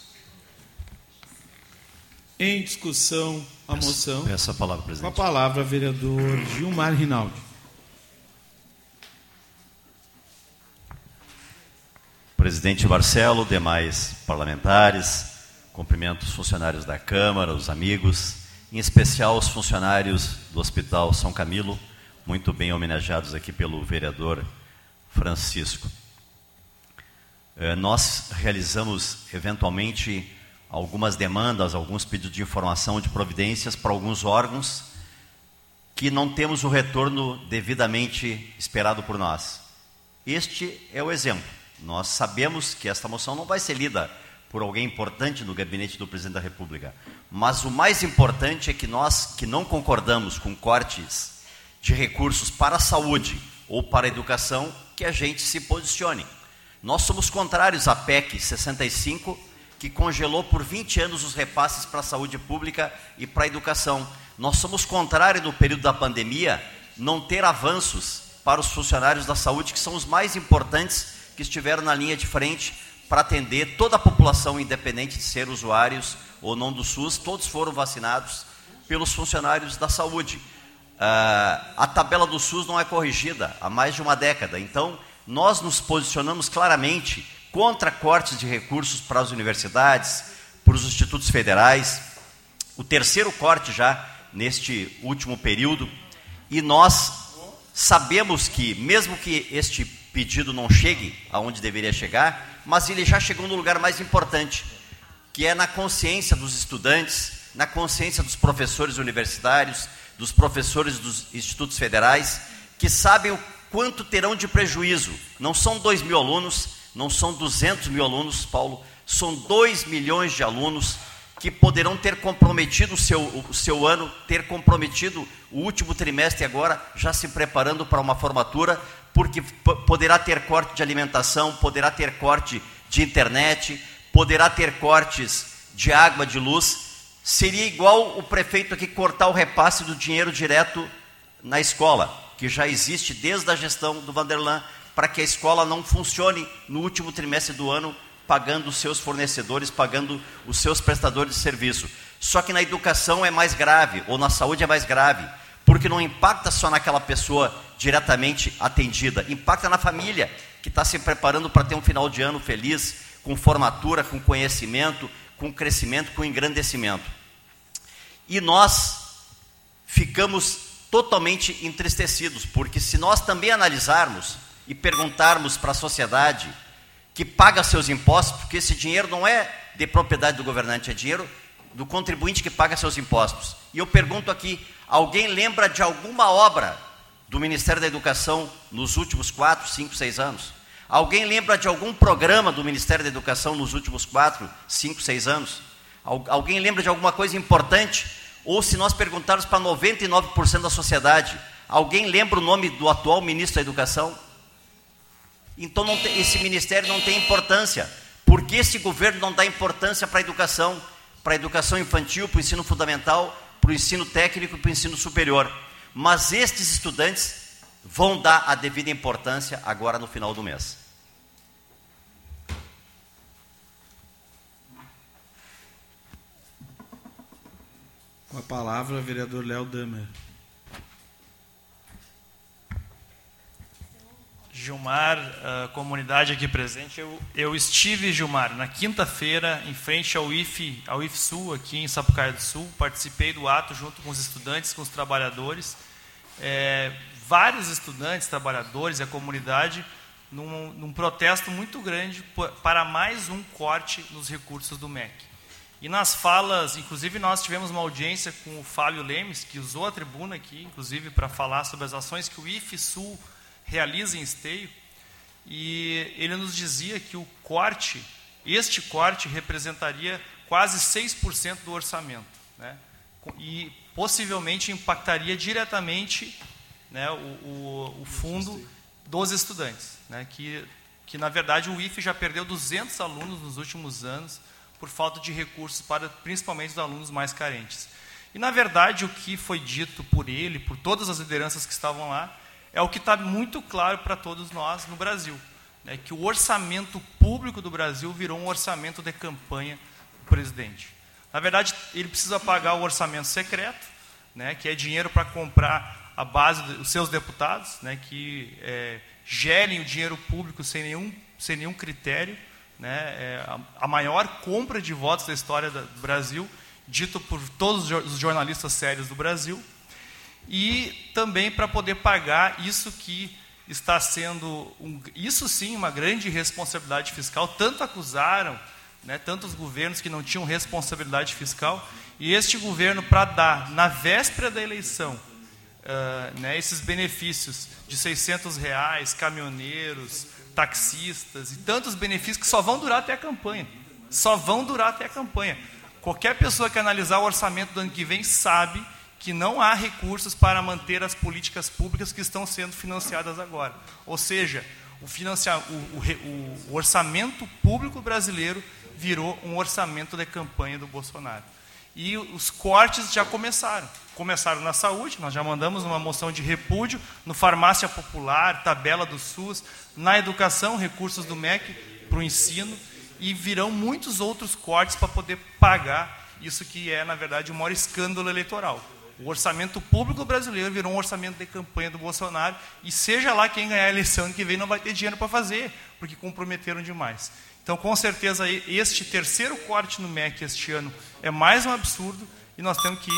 Em discussão, a moção. Peço a palavra, Com a presidente. palavra, vereador Gilmar Rinaldi. Presidente Marcelo, demais parlamentares, cumprimento os funcionários da Câmara, os amigos, em especial os funcionários do Hospital São Camilo, muito bem homenageados aqui pelo vereador Francisco. Eh, Nós realizamos, eventualmente, algumas demandas, alguns pedidos de informação, de providências para alguns órgãos que não temos o retorno devidamente esperado por nós. Este é o exemplo. Nós sabemos que esta moção não vai ser lida por alguém importante no gabinete do presidente da República, mas o mais importante é que nós que não concordamos com cortes de recursos para a saúde ou para a educação, que a gente se posicione. Nós somos contrários à PEC 65, que congelou por 20 anos os repasses para a saúde pública e para a educação. Nós somos contrários, no período da pandemia, não ter avanços para os funcionários da saúde, que são os mais importantes que estiveram na linha de frente para atender toda a população, independente de ser usuários ou não do SUS, todos foram vacinados pelos funcionários da saúde. Ah, a tabela do SUS não é corrigida há mais de uma década, então nós nos posicionamos claramente contra cortes de recursos para as universidades, para os institutos federais, o terceiro corte já neste último período, e nós sabemos que, mesmo que este pedido não chegue aonde deveria chegar, mas ele já chegou no lugar mais importante, que é na consciência dos estudantes, na consciência dos professores universitários, dos professores dos institutos federais, que sabem o quanto terão de prejuízo. Não são 2 mil alunos, não são 200 mil alunos, Paulo, são 2 milhões de alunos que poderão ter comprometido o seu, o seu ano, ter comprometido o último trimestre agora, já se preparando para uma formatura, porque poderá ter corte de alimentação, poderá ter corte de internet, poderá ter cortes de água, de luz. Seria igual o prefeito aqui cortar o repasse do dinheiro direto na escola, que já existe desde a gestão do Vanderlan, para que a escola não funcione no último trimestre do ano, pagando os seus fornecedores, pagando os seus prestadores de serviço. Só que na educação é mais grave, ou na saúde é mais grave, porque não impacta só naquela pessoa diretamente atendida, impacta na família que está se preparando para ter um final de ano feliz, com formatura, com conhecimento, com crescimento, com engrandecimento. E nós ficamos totalmente entristecidos, porque se nós também analisarmos e perguntarmos para a sociedade que paga seus impostos, porque esse dinheiro não é de propriedade do governante, é dinheiro do contribuinte que paga seus impostos. E eu pergunto aqui: alguém lembra de alguma obra do Ministério da Educação nos últimos quatro, cinco, seis anos? Alguém lembra de algum programa do Ministério da Educação nos últimos quatro, cinco, seis anos? Al- Alguém lembra de alguma coisa importante? Ou se nós perguntarmos para 99% da sociedade, Alguém lembra o nome do atual ministro da Educação? Então tem, esse ministério não tem importância. Por que esse governo não dá importância para a educação? Para a educação infantil, para o ensino fundamental, para o ensino técnico e para o ensino superior. Mas estes estudantes vão dar a devida importância agora no final do mês. Com a palavra, vereador Léo Damer. Gilmar, a comunidade aqui presente, eu, eu estive, Gilmar, na quinta-feira, em frente ao IF, ao IF Sul, aqui em Sapucaia do Sul, participei do ato junto com os estudantes, com os trabalhadores, é, vários estudantes, trabalhadores e a comunidade, num, num protesto muito grande para mais um corte nos recursos do MEC. E nas falas, inclusive nós tivemos uma audiência com o Fábio Lemes, que usou a tribuna aqui, inclusive, para falar sobre as ações que o IF Sul realiza em esteio, e ele nos dizia que o corte, este corte representaria quase 6% do orçamento, né? e possivelmente impactaria diretamente né, o, o, o, fundo dos estudantes, né, que, que na verdade o IFE já perdeu 200 alunos nos últimos anos por falta de recursos para principalmente os alunos mais carentes. E na verdade o que foi dito por ele, por todas as lideranças que estavam lá, é o que está muito claro para todos nós no Brasil, né, que o orçamento público do Brasil virou um orçamento de campanha do presidente. Na verdade, ele precisa pagar o orçamento secreto, né, que é dinheiro para comprar a base dos seus deputados, né, que é, gerem o dinheiro público sem nenhum, sem nenhum critério. Né, é a, a, maior compra de votos da história do Brasil, dito por todos os jornalistas sérios do Brasil e também para poder pagar isso que está sendo, um, isso sim, uma grande responsabilidade fiscal. Tanto acusaram, né, tantos governos que não tinham responsabilidade fiscal, e este governo, para dar, na véspera da eleição, uh, né, esses benefícios de 600 reais, caminhoneiros, taxistas, e tantos benefícios que só vão durar até a campanha. Só vão durar até a campanha. Qualquer pessoa que analisar o orçamento do ano que vem sabe que não há recursos para manter as políticas públicas que estão sendo financiadas agora. Ou seja, o, o, o, o orçamento público brasileiro virou um orçamento de campanha do Bolsonaro. E os cortes já começaram. Começaram na saúde, nós já mandamos uma moção de repúdio, no farmácia popular, tabela do SUS, na educação, recursos do MEC para o ensino, e virão muitos outros cortes para poder pagar isso que é, na verdade, o maior escândalo eleitoral. O orçamento público brasileiro virou um orçamento de campanha do Bolsonaro e seja lá quem ganhar a eleição que vem não vai ter dinheiro para fazer, porque comprometeram demais. Então, com certeza, este terceiro corte no MEC este ano é mais um absurdo e nós temos que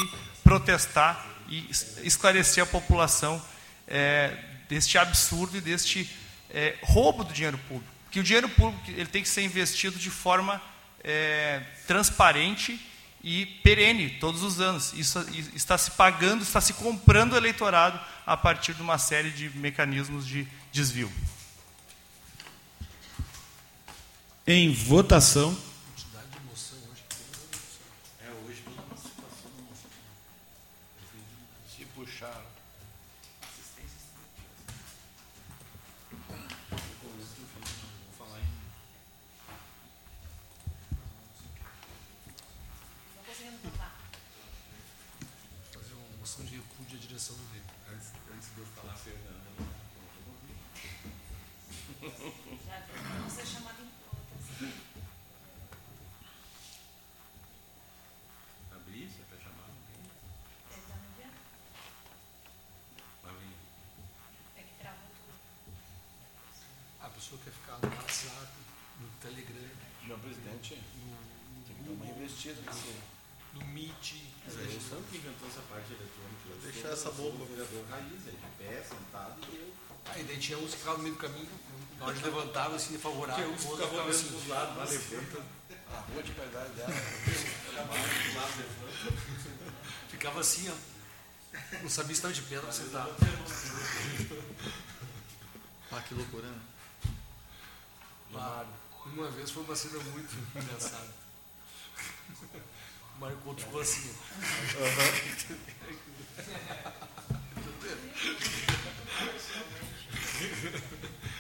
protestar e esclarecer a população é, deste absurdo e deste é, roubo do dinheiro público. Que o dinheiro público ele tem que ser investido de forma é, transparente e perene, todos os anos. Isso está se pagando, está se comprando eleitorado a partir de uma série de mecanismos de desvio. Em votação. Pessoa quer ficar no WhatsApp, no Telegram. Meu presidente no, no tem que dar uma investida nesse. No Meet. Mas é o Santo que inventou essa parte eletrônica. Deixar essa boca. O vereador raiz, é de pé, sentado e eu. Aí daí tinha uns que ficavam no meio do caminho, na hora de levantava assim, favorável. Tinha uns que ficavam olhando assim. pros lados, lá levanta. A rua de qualidade dela. Ficava assim, ó. Não sabia se estava de pé, não sentava. Ah, que loucura, né? Ah, uma vez foi uma cena muito engraçada. O Mário Couto ficou assim.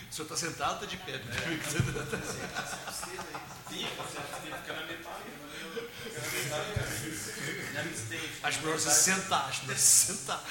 O senhor está sentado ou está de pé? É. Acho melhor você sentar, acho melhor você sentar.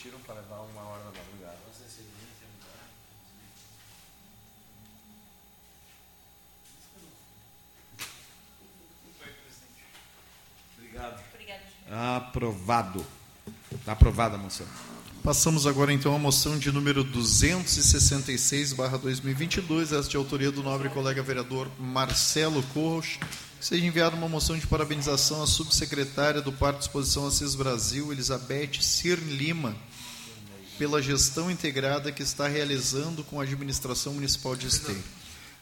E quando eles tiram para levar uma hora da madrugada. Obrigado. Obrigada. Aprovado. Está aprovada a moção. Passamos agora então à moção de número 266/2022, essa de autoria do nobre colega vereador Marcelo Corros. Que seja enviada uma moção de parabenização à subsecretária do Parque de Exposição Assis Brasil, Elizabeth Cirne Lima, pela gestão integrada que está realizando com a administração municipal de Esteio.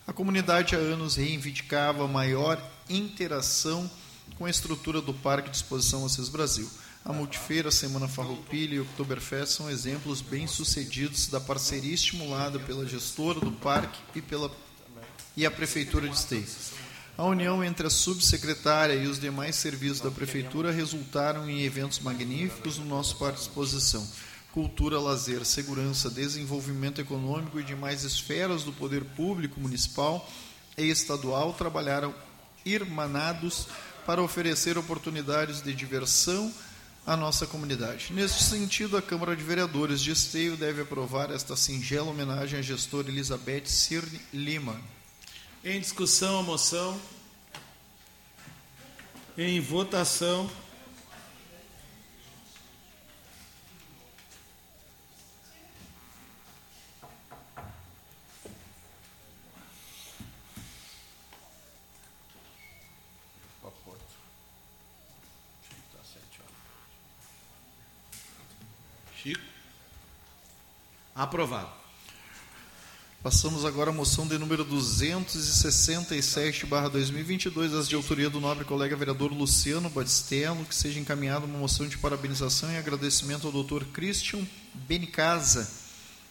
A comunidade há anos reivindicava maior interação com a estrutura do Parque de Exposição Assis Brasil. A Multifeira, a Semana Farroupilha e o Oktoberfest são exemplos bem-sucedidos da parceria estimulada pela gestora do parque e, pela, e a Prefeitura de Esteio. A união entre a subsecretária e os demais serviços da Prefeitura resultaram em eventos magníficos no nosso Parque de Exposição. Cultura, lazer, segurança, desenvolvimento econômico e demais esferas do poder público municipal e estadual trabalharam irmanados para oferecer oportunidades de diversão à nossa comunidade. Neste sentido, a Câmara de Vereadores de Esteio deve aprovar esta singela homenagem à gestora Elizabeth Cirne Lima. Em discussão a moção. Em votação. Pra Porto. Tá sete horas. Chico. Aprovado. Passamos agora à moção de número 267/2022, as de autoria do nobre colega vereador Luciano Batistello, que seja encaminhada uma moção de parabenização e agradecimento ao Dr. Christian Benicasa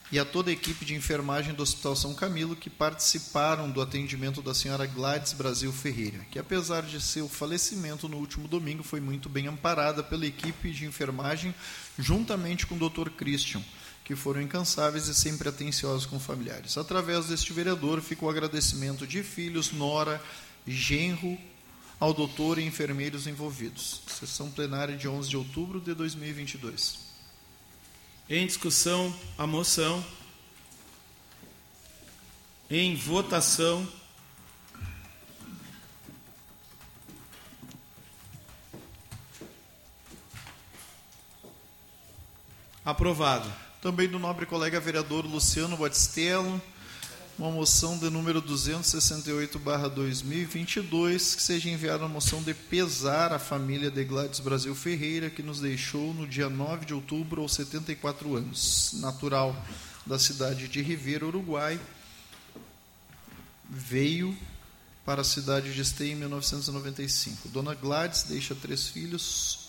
e a toda a equipe de enfermagem do Hospital São Camilo que participaram do atendimento da senhora Gladys Brasil Ferreira, que apesar de seu falecimento no último domingo foi muito bem amparada pela equipe de enfermagem juntamente com o Dr. Christian que foram incansáveis e sempre atenciosos com familiares. Através deste vereador fica o agradecimento de filhos, nora, genro, ao doutor e enfermeiros envolvidos. Sessão plenária de 11 de outubro de 2022. Em discussão a moção. Em votação. Aprovado. Também do nobre colega vereador Luciano Batistello, uma moção de número 268/2022, que seja enviada uma moção de pesar à família de Gladys Brasil Ferreira, que nos deixou no dia 9 de outubro aos 74 anos, natural da cidade de Ribeira, Uruguai. Veio para a cidade de Esteio em 1995. Dona Gladys deixa três filhos,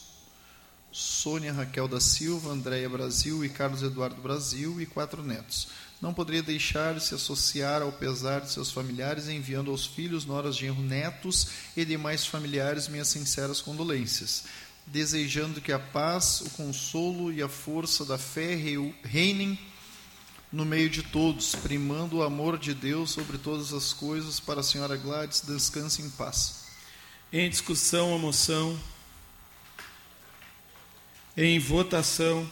Sônia Raquel da Silva, Andréia Brasil e Carlos Eduardo Brasil e quatro netos. Não poderia deixar de se associar ao pesar de seus familiares, enviando aos filhos, noras, genro, netos e demais familiares minhas sinceras condolências, desejando que a paz, o consolo e a força da fé reinem no meio de todos, primando o amor de Deus sobre todas as coisas, para a senhora Gladys, descanse em paz. Em discussão a moção. Em votação.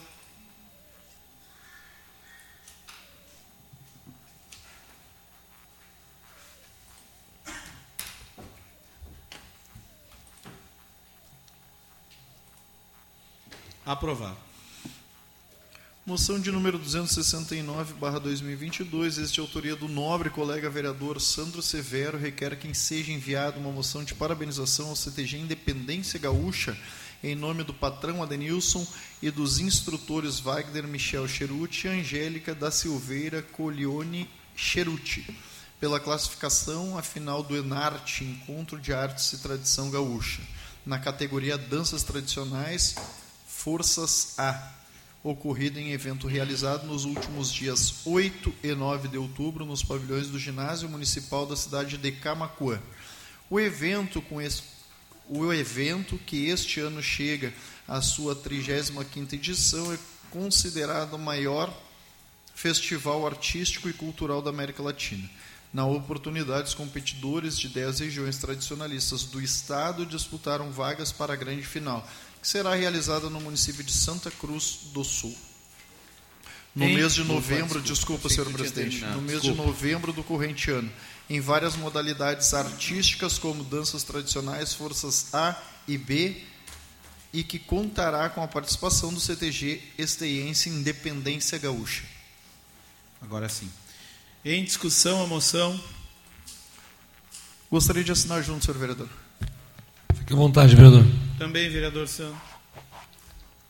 Aprovado. Moção de número 269, barra 2022, este de autoria do nobre colega vereador Sandro Severo, requer que seja enviada uma moção de parabenização ao CTG Independência Gaúcha, em nome do patrão Adenilson e dos instrutores Wagner Michel Cheruti e Angélica da Silveira Colione Cheruti, pela classificação à final do Enarte, Encontro de Artes e Tradição Gaúcha, na categoria Danças Tradicionais, Forças A. Ocorrida em evento realizado nos últimos dias 8 e 9 de outubro nos pavilhões do Ginásio Municipal da cidade de Camacuã. O evento, com esse, o evento que este ano chega à sua 35ª edição é considerado o maior festival artístico e cultural da América Latina. Na oportunidade, os competidores de 10 regiões tradicionalistas do estado disputaram vagas para a grande final que será realizada no município de Santa Cruz do Sul. No Em- mês de novembro, desculpa, desculpa, senhor presidente, no mês desculpa. de novembro do corrente ano, em várias modalidades artísticas, como danças tradicionais, forças A e B, e que contará com a participação do CTG Esteiense Independência Gaúcha. Agora sim. Em discussão a moção. Gostaria de assinar junto, senhor vereador. Fique à vontade, vereador. Também, vereador Santos.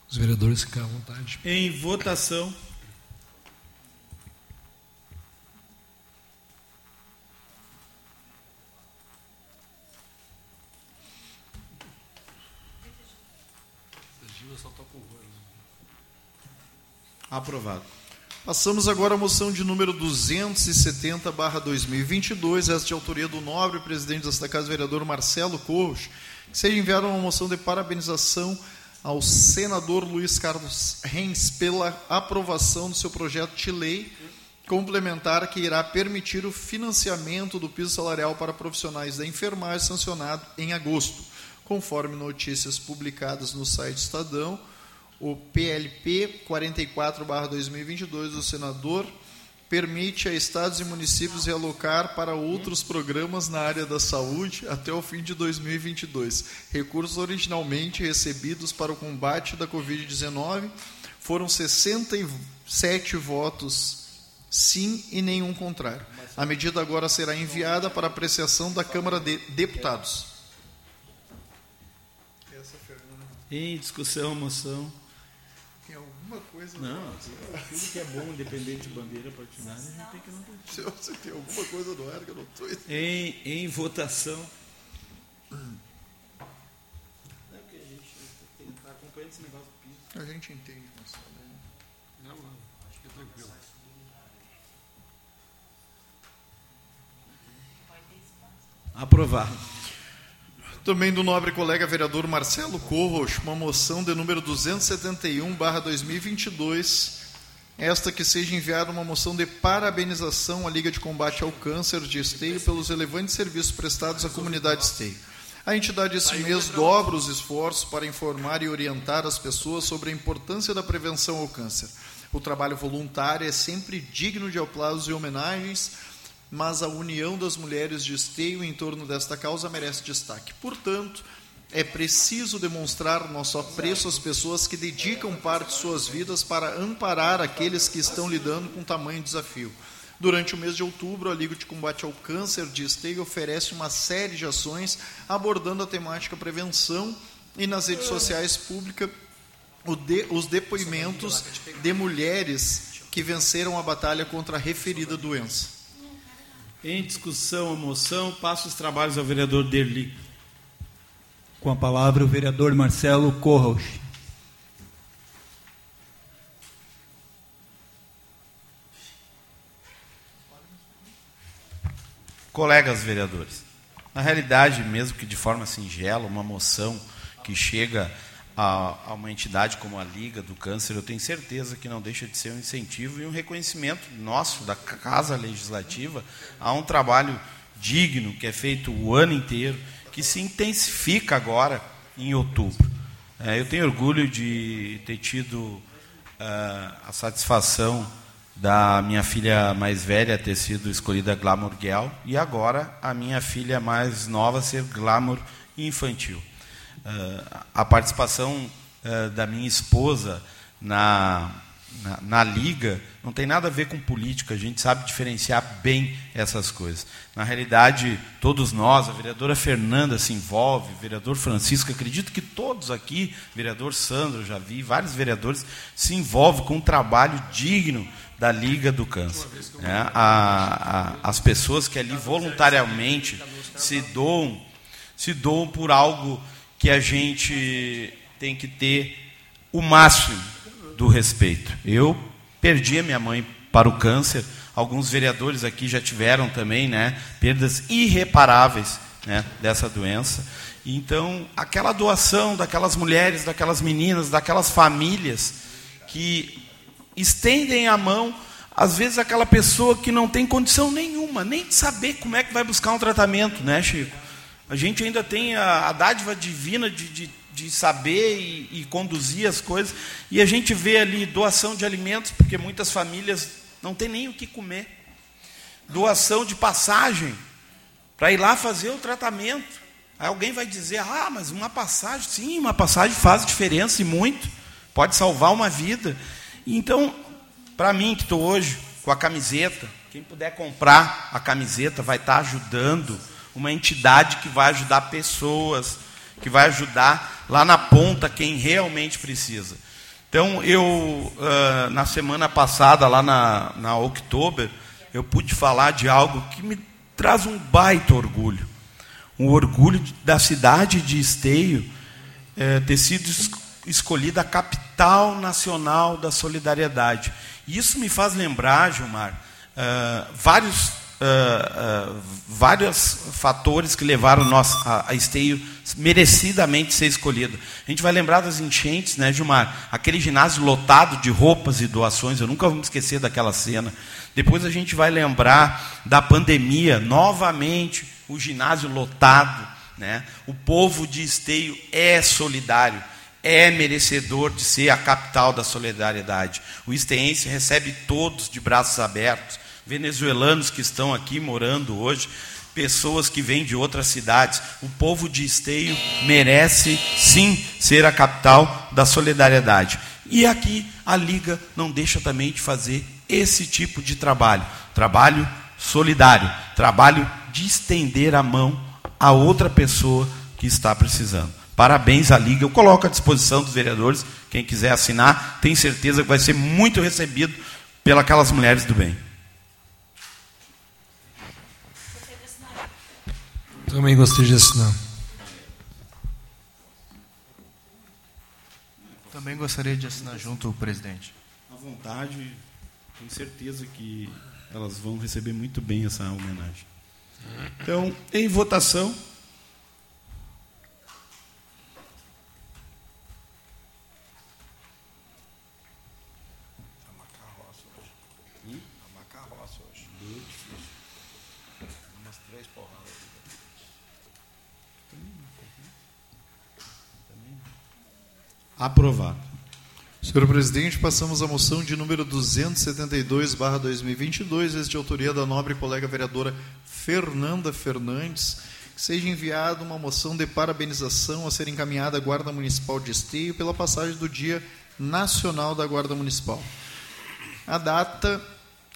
Os vereadores ficam à vontade. Em votação. Aprovado. Passamos agora à moção de número 270, barra 2022, essa de autoria do nobre presidente desta casa, vereador Marcelo Corros, que seja enviada uma moção de parabenização ao senador Luiz Carlos Reis pela aprovação do seu projeto de lei complementar que irá permitir o financiamento do piso salarial para profissionais da enfermagem sancionado em agosto, conforme notícias publicadas no site Estadão, o PLP 44/2022 do senador permite a estados e municípios realocar para outros programas na área da saúde até o fim de 2022. Recursos originalmente recebidos para o combate da Covid-19 foram 67 votos sim e nenhum contrário. A medida agora será enviada para apreciação da Câmara de Deputados. Em discussão moção. Alguma coisa Não, tudo que é bom, independente de bandeira partidária, a gente tem que não ter. Se você tem alguma coisa no ar que eu não estou Em, em votação. A gente entende, Marcelo. Não, não. Acho que é tranquilo. Aprovado. Também do nobre colega vereador Marcelo Corros, uma moção de número 271/2022, esta que seja enviada uma moção de parabenização à Liga de Combate ao Câncer de Esteio pelos relevantes serviços prestados à comunidade Esteio. A entidade esse mês dobra os esforços para informar e orientar as pessoas sobre a importância da prevenção ao câncer. O trabalho voluntário é sempre digno de aplausos e homenagens, mas a união das mulheres de esteio em torno desta causa merece destaque. Portanto, é preciso demonstrar nosso apreço às pessoas que dedicam parte de suas vidas para amparar aqueles que estão lidando com tamanho desafio. Durante o mês de outubro, a Liga de Combate ao Câncer de Esteio oferece uma série de ações abordando a temática prevenção e nas redes sociais públicas o de- os depoimentos de mulheres que venceram a batalha contra a referida doença. Em discussão a moção, passo os trabalhos ao vereador Derli. Com a palavra o vereador Marcelo Corros. Colegas vereadores, na realidade, mesmo que de forma singela, uma moção que chega a, a uma entidade como a Liga do Câncer, eu tenho certeza que não deixa de ser um incentivo e um reconhecimento nosso, da Casa Legislativa, a um trabalho digno que é feito o ano inteiro, que se intensifica agora em outubro. É, eu tenho orgulho de ter tido uh, a satisfação da minha filha mais velha ter sido escolhida Glamour Girl e agora a minha filha mais nova ser Glamour Infantil. Uh, a participação uh, da minha esposa na, na, na, liga não tem nada a ver com política, a gente sabe diferenciar bem essas coisas. Na realidade, todos nós, a vereadora Fernanda se envolve, o vereador Francisco, acredito que todos aqui, vereador Sandro, já vi, vários vereadores se envolvem com um trabalho digno da Liga do Câncer. É, a, a, as pessoas que ali voluntariamente se doam, se doam por algo que a gente tem que ter o máximo do respeito. Eu perdi a minha mãe para o câncer, alguns vereadores aqui já tiveram também, né, perdas irreparáveis, né, dessa doença. Então, aquela doação daquelas mulheres, daquelas meninas, daquelas famílias que estendem a mão, às vezes aquela pessoa que não tem condição nenhuma, nem de saber como é que vai buscar um tratamento, né, Chico? A gente ainda tem a, a dádiva divina de, de, de saber e, e, conduzir as coisas, e a gente vê ali doação de alimentos, porque muitas famílias não têm nem o que comer. Doação de passagem para ir lá fazer o tratamento. Aí alguém vai dizer: ah, mas uma passagem, sim, uma passagem faz diferença e muito, pode salvar uma vida. Então, para mim que estou hoje com a camiseta, quem puder comprar a camiseta vai estar tá ajudando uma entidade que vai ajudar pessoas, que vai ajudar lá na ponta quem realmente precisa. Então, eu, uh, na semana passada, lá na, na Oktober, eu pude falar de algo que me traz um baita orgulho. Um orgulho da cidade de Esteio eh, ter sido escolhida a capital nacional da solidariedade. E isso me faz lembrar, Gilmar, uh, vários, uh, uh, vários fatores que levaram nós a, a Esteio merecidamente ser escolhido. A gente vai lembrar das enchentes, né, Gilmar? Aquele ginásio lotado de roupas e doações, eu nunca vou me esquecer daquela cena. Depois a gente vai lembrar da pandemia, novamente, o ginásio lotado. Né? O povo de Esteio é solidário é merecedor de ser a capital da solidariedade. O esteense recebe todos de braços abertos, venezuelanos que estão aqui morando hoje, pessoas que vêm de outras cidades. O povo de Esteio merece sim ser a capital da solidariedade. E aqui a Liga não deixa também de fazer esse tipo de trabalho, trabalho solidário, trabalho de estender a mão a outra pessoa que está precisando. Parabéns à Liga. Eu coloco à disposição dos vereadores, quem quiser assinar, tem certeza que vai ser muito recebido pelas mulheres do bem. Também gostei de assinar. Também gostaria de assinar junto, presidente. À vontade, tenho certeza que elas vão receber muito bem essa homenagem. Então, em votação. Aprovado. Senhor presidente, passamos à moção de número 272/2022, este de autoria da nobre colega vereadora Fernanda Fernandes, que seja enviada uma moção de parabenização a ser encaminhada à Guarda Municipal de Esteio pela passagem do Dia Nacional da Guarda Municipal. A data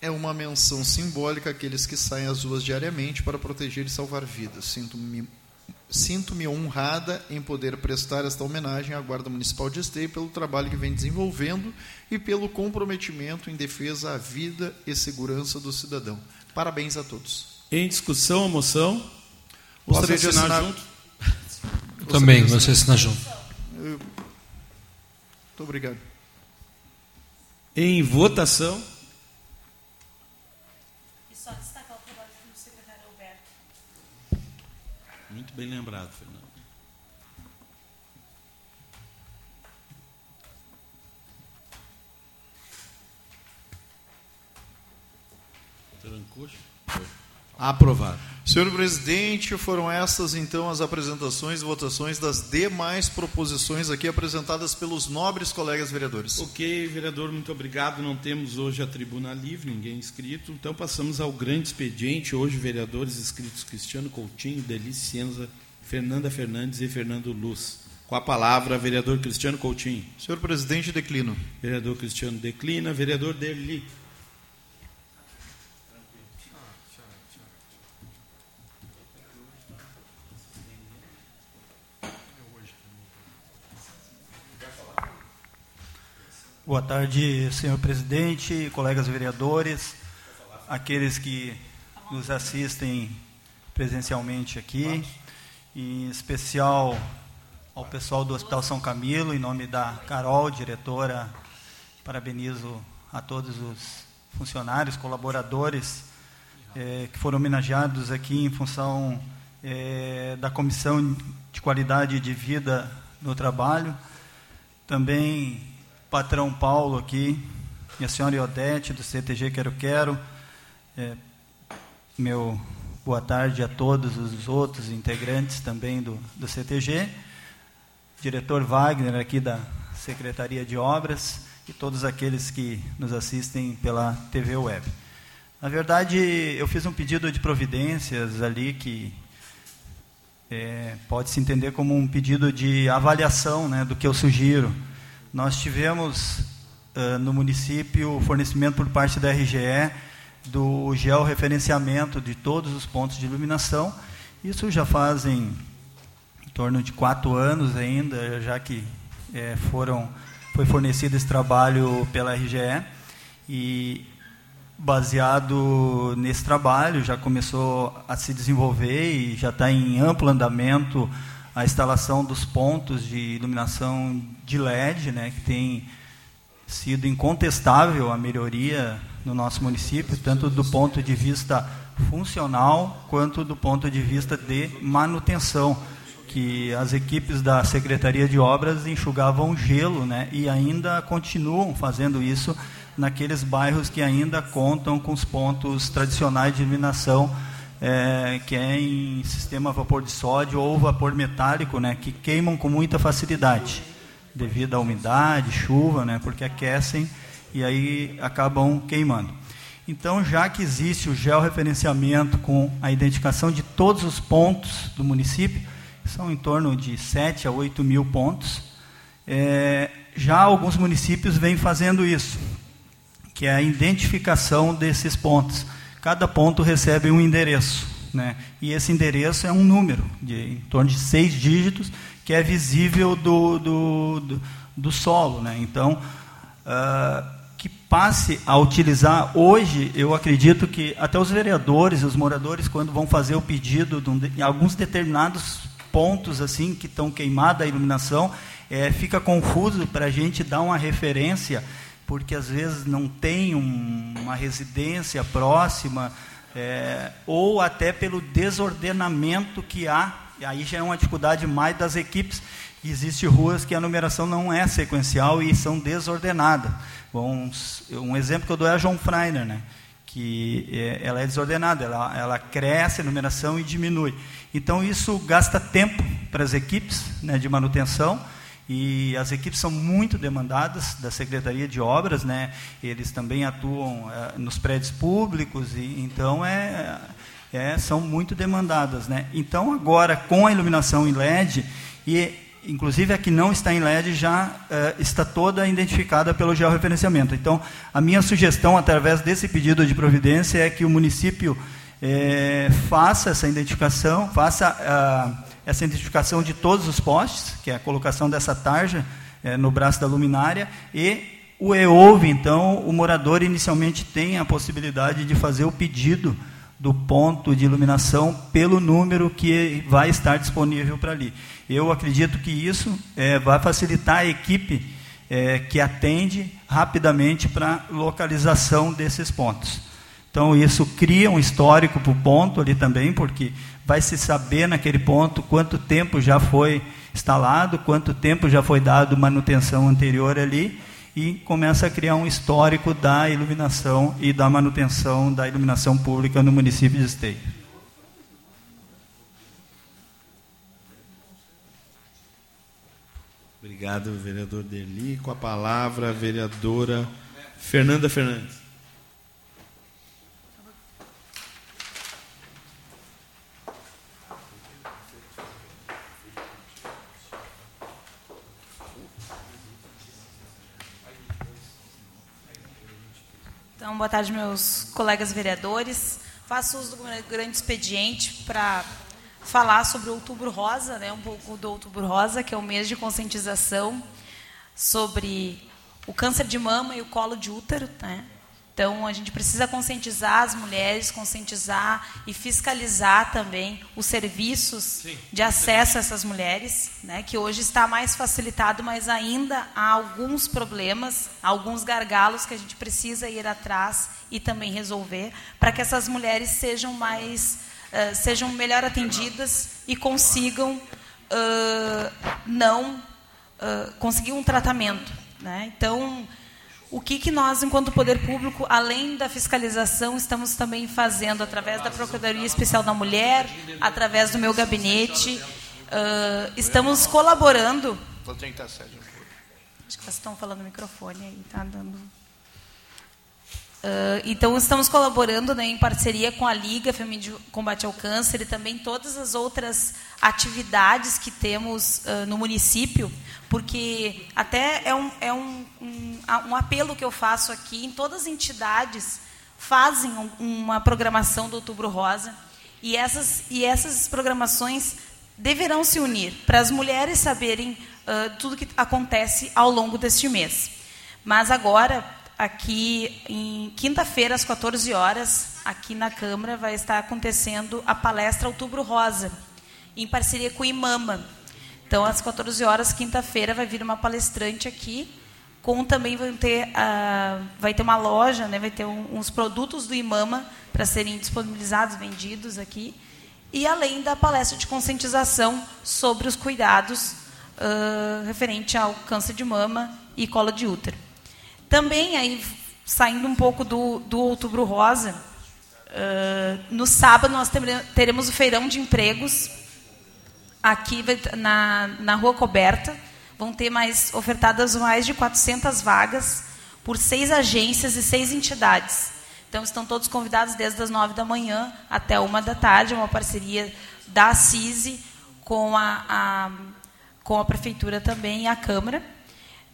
é uma menção simbólica àqueles que saem às ruas diariamente para proteger e salvar vidas. Sinto-me Sinto-me honrada em poder prestar esta homenagem à Guarda Municipal de Esteio pelo trabalho que vem desenvolvendo e pelo comprometimento em defesa à vida e segurança do cidadão. Parabéns a todos. Em discussão a moção? Gostaria de assinar junto? Também, você assinar junto. Muito obrigado. Em votação? Muito bem lembrado, Fernando. Trancou? Aprovado. Senhor presidente, foram essas então as apresentações e votações das demais proposições aqui apresentadas pelos nobres colegas vereadores. Ok, vereador, muito obrigado. Não temos hoje a tribuna livre, ninguém inscrito. Então passamos ao grande expediente. Hoje, vereadores inscritos Cristiano Coutinho, Delice Cienza, Fernanda Fernandes e Fernando Luz. Com a palavra, vereador Cristiano Coutinho. Senhor presidente, declino. Vereador Cristiano declina. Vereador Deli. Boa tarde, senhor presidente, colegas vereadores, aqueles que nos assistem presencialmente aqui, em especial ao pessoal do Hospital São Camilo, em nome da Carol, diretora, parabenizo a todos os funcionários, colaboradores eh, que foram homenageados aqui em função eh, da Comissão de Qualidade de Vida no Trabalho. Também patrão Paulo aqui, e a senhora Iodete, do CTG Quero Quero. É, meu boa tarde a todos os outros integrantes também do, do CTG. Diretor Wagner, aqui da Secretaria de Obras, e todos aqueles que nos assistem pela TV Web. Na verdade, eu fiz um pedido de providências ali que é, pode se entender como um pedido de avaliação né, do que eu sugiro nós tivemos uh, no município o fornecimento por parte da RGE do georreferenciamento de todos os pontos de iluminação. Isso já fazem em torno de quatro anos ainda, já que é, foram, foi fornecido esse trabalho pela RGE. E baseado nesse trabalho, já começou a se desenvolver e já está em amplo andamento a instalação dos pontos de iluminação de LED, né, que tem sido incontestável a melhoria no nosso município, tanto do ponto de vista funcional quanto do ponto de vista de manutenção, que as equipes da Secretaria de Obras enxugavam gelo, né, e ainda continuam fazendo isso naqueles bairros que ainda contam com os pontos tradicionais de iluminação é, que é em sistema vapor de sódio ou vapor metálico, né, que queimam com muita facilidade, devido à umidade, chuva, né, porque aquecem e aí acabam queimando. Então, já que existe o georreferenciamento com a identificação de todos os pontos do município, são em torno de 7 a 8 mil pontos, é, já alguns municípios vêm fazendo isso, que é a identificação desses pontos cada ponto recebe um endereço. Né? E esse endereço é um número, de, em torno de seis dígitos, que é visível do, do, do, do solo. Né? Então, uh, que passe a utilizar, hoje, eu acredito que até os vereadores, os moradores, quando vão fazer o pedido de, um, de alguns determinados pontos assim que estão queimada a iluminação, é, fica confuso para a gente dar uma referência porque às vezes não tem um, uma residência próxima, é, ou até pelo desordenamento que há, e aí já é uma dificuldade mais das equipes. Existem ruas que a numeração não é sequencial e são desordenadas. Bom, um exemplo que eu dou é a João Freiner, né? que é, ela é desordenada, ela, ela cresce a numeração e diminui. Então isso gasta tempo para as equipes né, de manutenção, e as equipes são muito demandadas da Secretaria de Obras, né? Eles também atuam é, nos prédios públicos e então é, é, são muito demandadas, né? Então agora com a iluminação em LED e inclusive a que não está em LED já é, está toda identificada pelo georreferenciamento. Então a minha sugestão através desse pedido de providência é que o município é, faça essa identificação, faça a essa identificação de todos os postes, que é a colocação dessa tarja é, no braço da luminária, e o EOV, então, o morador inicialmente tem a possibilidade de fazer o pedido do ponto de iluminação pelo número que vai estar disponível para ali. Eu acredito que isso é, vai facilitar a equipe é, que atende rapidamente para localização desses pontos. Então, isso cria um histórico para o ponto ali também, porque vai se saber naquele ponto quanto tempo já foi instalado, quanto tempo já foi dado manutenção anterior ali, e começa a criar um histórico da iluminação e da manutenção da iluminação pública no município de Esteio. Obrigado, vereador Deli. Com a palavra, a vereadora Fernanda Fernandes. Então, boa tarde, meus colegas vereadores. Faço uso do grande expediente para falar sobre o Outubro Rosa, né, um pouco do Outubro Rosa, que é o mês de conscientização sobre o câncer de mama e o colo de útero. Né? Então, a gente precisa conscientizar as mulheres, conscientizar e fiscalizar também os serviços Sim. de acesso a essas mulheres, né, que hoje está mais facilitado, mas ainda há alguns problemas, alguns gargalos que a gente precisa ir atrás e também resolver, para que essas mulheres sejam mais, uh, sejam melhor atendidas e consigam uh, não uh, conseguir um tratamento. Né? Então, o que, que nós, enquanto poder público, além da fiscalização, estamos também fazendo através da Procuradoria Especial da Mulher, através do meu gabinete. Uh, estamos colaborando. Acho que vocês estão falando no microfone aí, tá dando. Uh, então, estamos colaborando né, em parceria com a Liga Feminina de Combate ao Câncer e também todas as outras atividades que temos uh, no município, porque até é, um, é um, um, um, apelo que eu faço aqui, em todas as entidades fazem uma programação do Outubro Rosa, e essas, e essas programações deverão se unir, para as mulheres saberem uh, tudo que acontece ao longo deste mês. Mas agora, aqui em quinta-feira, às 14 horas, aqui na Câmara, vai estar acontecendo a palestra Outubro Rosa, em parceria com o IMAMA. Então, às 14 horas, quinta-feira, vai vir uma palestrante aqui, com também vai ter, uh, vai ter uma loja, né, vai ter um, uns produtos do IMAMA para serem disponibilizados, vendidos aqui, e além da palestra de conscientização sobre os cuidados uh, referente ao câncer de mama e colo de útero. Também, aí, saindo um pouco do, do Outubro Rosa, uh, no sábado nós teremos o feirão de empregos aqui na, na Rua Coberta. Vão ter mais ofertadas mais de 400 vagas por seis agências e seis entidades. Então, estão todos convidados desde as nove da manhã até uma da tarde. Uma parceria da CISI com a, a, com a Prefeitura também e a Câmara.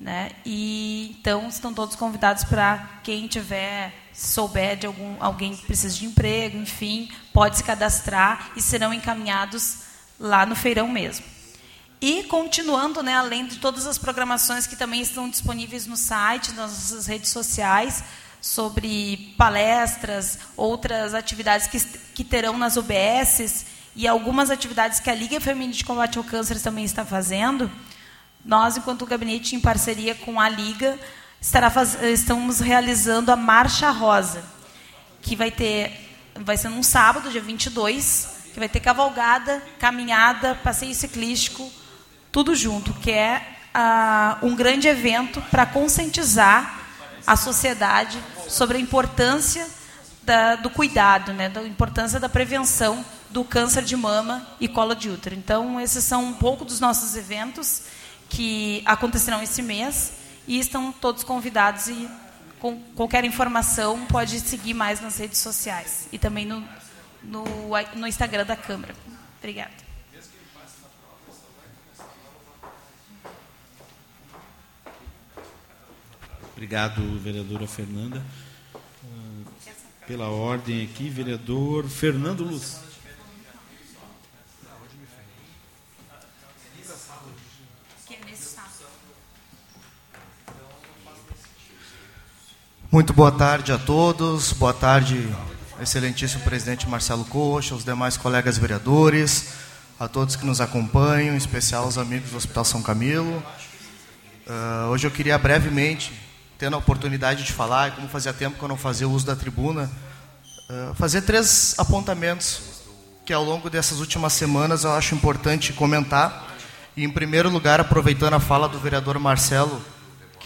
Né? E então estão todos convidados para quem tiver souber de algum alguém que precisa de emprego, enfim, pode se cadastrar e serão encaminhados lá no feirão mesmo. E continuando, né, além de todas as programações que também estão disponíveis no site, nas nossas redes sociais, sobre palestras, outras atividades que, que terão nas UBSs e algumas atividades que a Liga Feminina de Combate ao Câncer também está fazendo, nós, enquanto gabinete, em parceria com a Liga, faz... estamos realizando a Marcha Rosa, que vai ter vai ser num sábado, dia 22, que vai ter cavalgada, caminhada, passeio ciclístico, tudo junto, que é uh, um grande evento para conscientizar a sociedade sobre a importância da, do cuidado, né, da importância da prevenção do câncer de mama e colo de útero. Então, esses são um pouco dos nossos eventos que acontecerão esse mês e estão todos convidados e com qualquer informação pode seguir mais nas redes sociais e também no, no, no Instagram da Câmara. Obrigada. Obrigado, vereadora Fernanda. Pela ordem aqui, vereador Fernando Luz. Muito boa tarde a todos. Boa tarde, excelentíssimo presidente Marcelo Coxa, aos demais colegas vereadores, a todos que nos acompanham, em especial aos amigos do Hospital São Camilo. Uh, hoje eu queria brevemente, tendo a oportunidade de falar, e como fazia tempo que eu não fazia uso da tribuna, uh, fazer três apontamentos que ao longo dessas últimas semanas eu acho importante comentar. E, em primeiro lugar, aproveitando a fala do vereador Marcelo,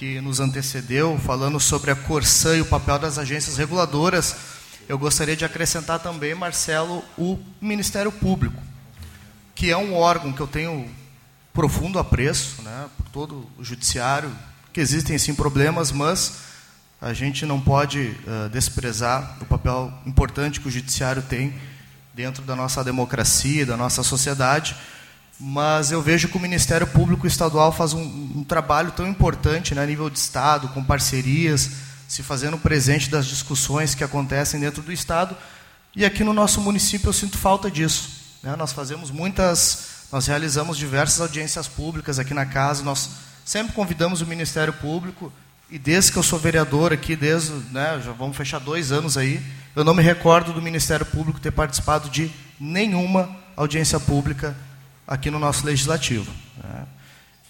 que nos antecedeu, falando sobre a Corsã e o papel das agências reguladoras, eu gostaria de acrescentar também, Marcelo, o Ministério Público, que é um órgão que eu tenho profundo apreço, né, por todo o judiciário, que existem sim problemas, mas a gente não pode uh, desprezar o papel importante que o judiciário tem dentro da nossa democracia, da nossa sociedade mas eu vejo que o Ministério Público Estadual faz um, um trabalho tão importante né, a nível de Estado, com parcerias, se fazendo presente das discussões que acontecem dentro do Estado. E aqui no nosso município eu sinto falta disso. Né? Nós fazemos muitas, nós realizamos diversas audiências públicas aqui na casa, nós sempre convidamos o Ministério Público, e desde que eu sou vereador aqui, desde, né, já vamos fechar dois anos aí, eu não me recordo do Ministério Público ter participado de nenhuma audiência pública aqui no nosso legislativo. Né?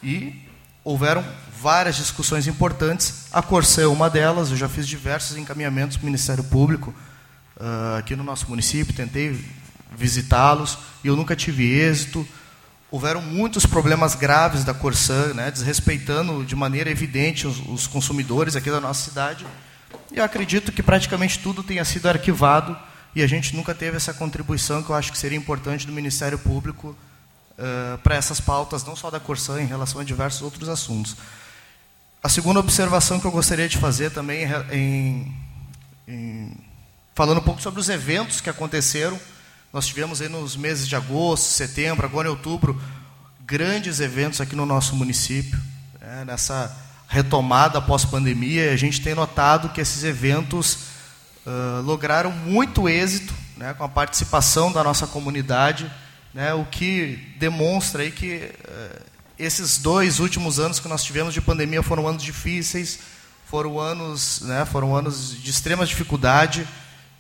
E houveram várias discussões importantes. A Corsã é uma delas, eu já fiz diversos encaminhamentos para o Ministério Público uh, aqui no nosso município, tentei visitá-los e eu nunca tive êxito. Houveram muitos problemas graves da Corsã, né, desrespeitando de maneira evidente os, os consumidores aqui da nossa cidade. E eu acredito que praticamente tudo tenha sido arquivado e a gente nunca teve essa contribuição que eu acho que seria importante do Ministério Público uh, para essas pautas, não só da Corsã, em relação a diversos outros assuntos. A segunda observação que eu gostaria de fazer também, em, em, falando um pouco sobre os eventos que aconteceram, nós tivemos aí nos meses de agosto, setembro, agora em outubro, grandes eventos aqui no nosso município, né, nessa retomada pós-pandemia, a gente tem notado que esses eventos uh, lograram muito êxito né, com a participação da nossa comunidade, né, o que demonstra aí que uh, esses dois últimos anos que nós tivemos de pandemia foram anos difíceis, foram anos, né, foram anos de extrema dificuldade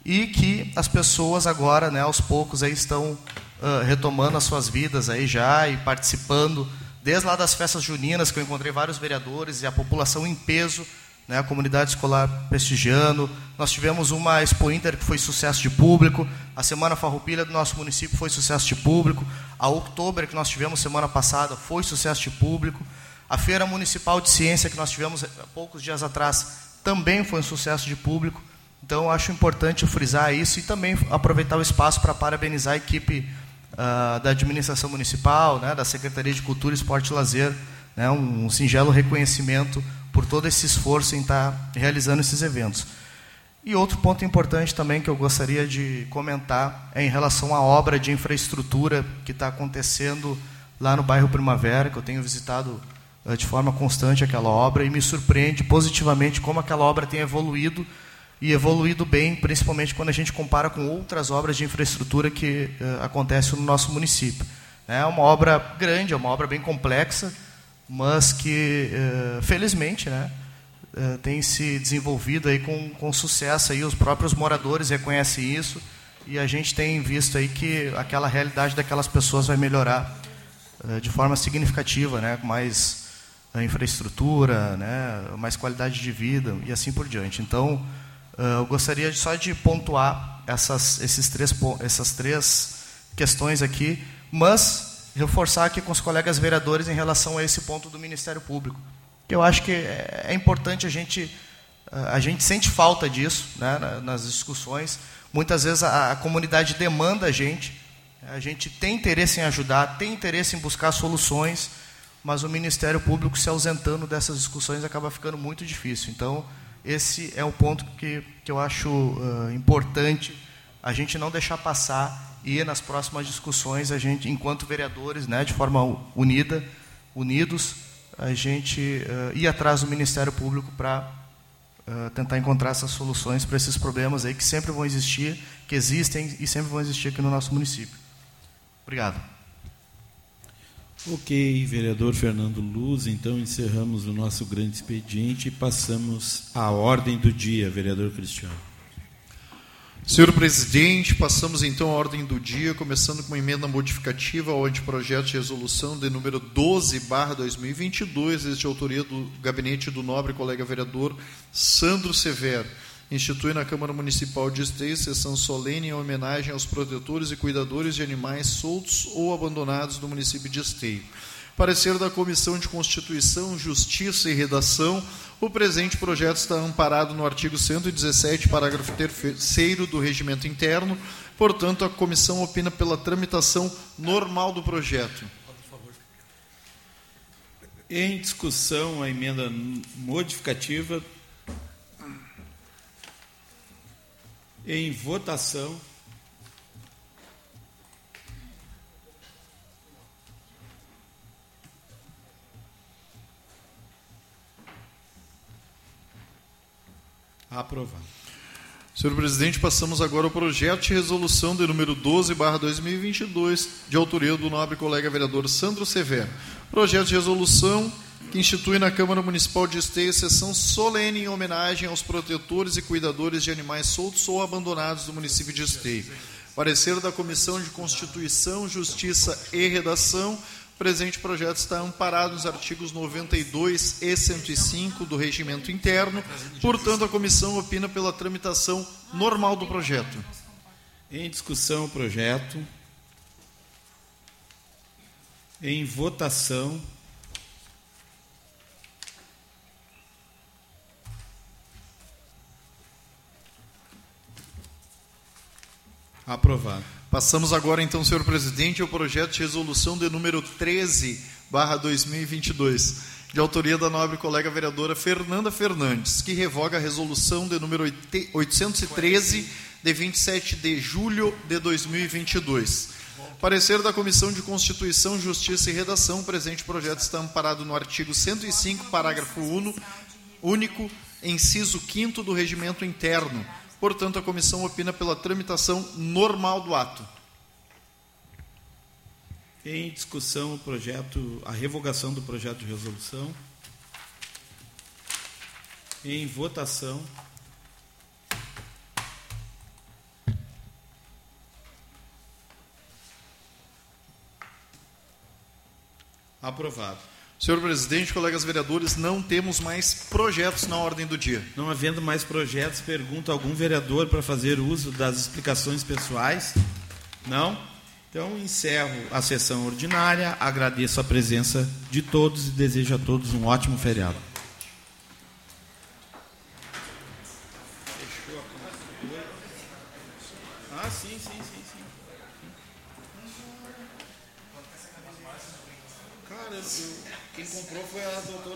e que as pessoas agora, né, aos poucos aí estão uh, retomando as suas vidas aí já e participando desde lá das festas juninas que eu encontrei vários vereadores e a população em peso né, a comunidade escolar prestigiando. Nós tivemos uma Expo Inter que foi sucesso de público, a Semana Farroupilha do nosso município foi sucesso de público, a Outubro que nós tivemos semana passada foi sucesso de público, a Feira Municipal de Ciência que nós tivemos há poucos dias atrás também foi um sucesso de público. Então, acho importante frisar isso e também aproveitar o espaço para parabenizar a equipe uh, da administração municipal, né, da Secretaria de Cultura, Esporte e Lazer, né, um, um singelo reconhecimento por todo esse esforço em estar realizando esses eventos. E outro ponto importante também que eu gostaria de comentar é em relação à obra de infraestrutura que está acontecendo lá no bairro Primavera, que eu tenho visitado uh, de forma constante aquela obra e me surpreende positivamente como aquela obra tem evoluído e evoluído bem, principalmente quando a gente compara com outras obras de infraestrutura que uh, acontecem no nosso município. É uma obra grande, é uma obra bem complexa, mas que uh, felizmente, né, uh, tem se desenvolvido aí com, com sucesso aí os próprios moradores reconhecem isso e a gente tem visto aí que aquela realidade daquelas pessoas vai melhorar uh, de forma significativa, né, com mais infraestrutura, né, mais qualidade de vida e assim por diante. Então, eu gostaria só de pontuar essas, esses três, essas três questões aqui, mas reforçar aqui com os colegas vereadores em relação a esse ponto do Ministério Público. Que eu acho que é, é importante a gente a gente sente falta disso, né, nas discussões. Muitas vezes a, a comunidade demanda a gente, a gente tem interesse em ajudar, tem interesse em buscar soluções, mas o Ministério Público se ausentando dessas discussões acaba ficando muito difícil. Então, esse é um ponto que, que eu acho uh, importante a gente não deixar passar e nas próximas discussões a gente, enquanto vereadores, né, de forma unida, unidos, a gente uh, ir atrás do Ministério Público para uh, tentar encontrar essas soluções para esses problemas aí que sempre vão existir, que existem e sempre vão existir aqui no nosso município. Obrigado. Ok, vereador Fernando Luz, então encerramos o nosso grande expediente e passamos à ordem do dia, vereador Cristiano. Senhor presidente, passamos então à ordem do dia, começando com uma emenda modificativa ao anteprojeto de resolução de número 12, barra 2022, de autoria do gabinete do nobre colega vereador Sandro Severo, institui na Câmara Municipal de Esteio sessão solene em homenagem aos protetores e cuidadores de animais soltos ou abandonados do município de Esteio. Parecer da Comissão de Constituição, Justiça e Redação. O presente projeto está amparado no artigo 117, parágrafo 3 do Regimento Interno. Portanto, a comissão opina pela tramitação normal do projeto. Em discussão, a emenda modificativa. Em votação. Aprovado. Senhor presidente, passamos agora ao projeto de resolução de número 12, barra 2022, de autoria do nobre colega vereador Sandro Severo. Projeto de resolução que institui na Câmara Municipal de Esteio sessão solene em homenagem aos protetores e cuidadores de animais soltos ou abandonados do município de Esteio. Parecer da Comissão de Constituição, Justiça e Redação. Presente projeto está amparado nos artigos 92 e 105 do Regimento Interno. Portanto, a comissão opina pela tramitação normal do projeto. Em discussão, o projeto. Em votação. Aprovado. Passamos agora, então, senhor presidente, ao projeto de resolução de número 13, barra 2022, de autoria da nobre colega vereadora Fernanda Fernandes, que revoga a resolução de número 813, de 27 de julho de 2022. Parecer da Comissão de Constituição, Justiça e Redação, o presente projeto está amparado no artigo 105, parágrafo 1, único, inciso 5 do Regimento Interno, Portanto, a comissão opina pela tramitação normal do ato. Em discussão o projeto, a revogação do projeto de resolução. Em votação. Aprovado. Senhor presidente, colegas vereadores, não temos mais projetos na ordem do dia. Não havendo mais projetos, pergunto a algum vereador para fazer uso das explicações pessoais? Não? Então encerro a sessão ordinária, agradeço a presença de todos e desejo a todos um ótimo feriado.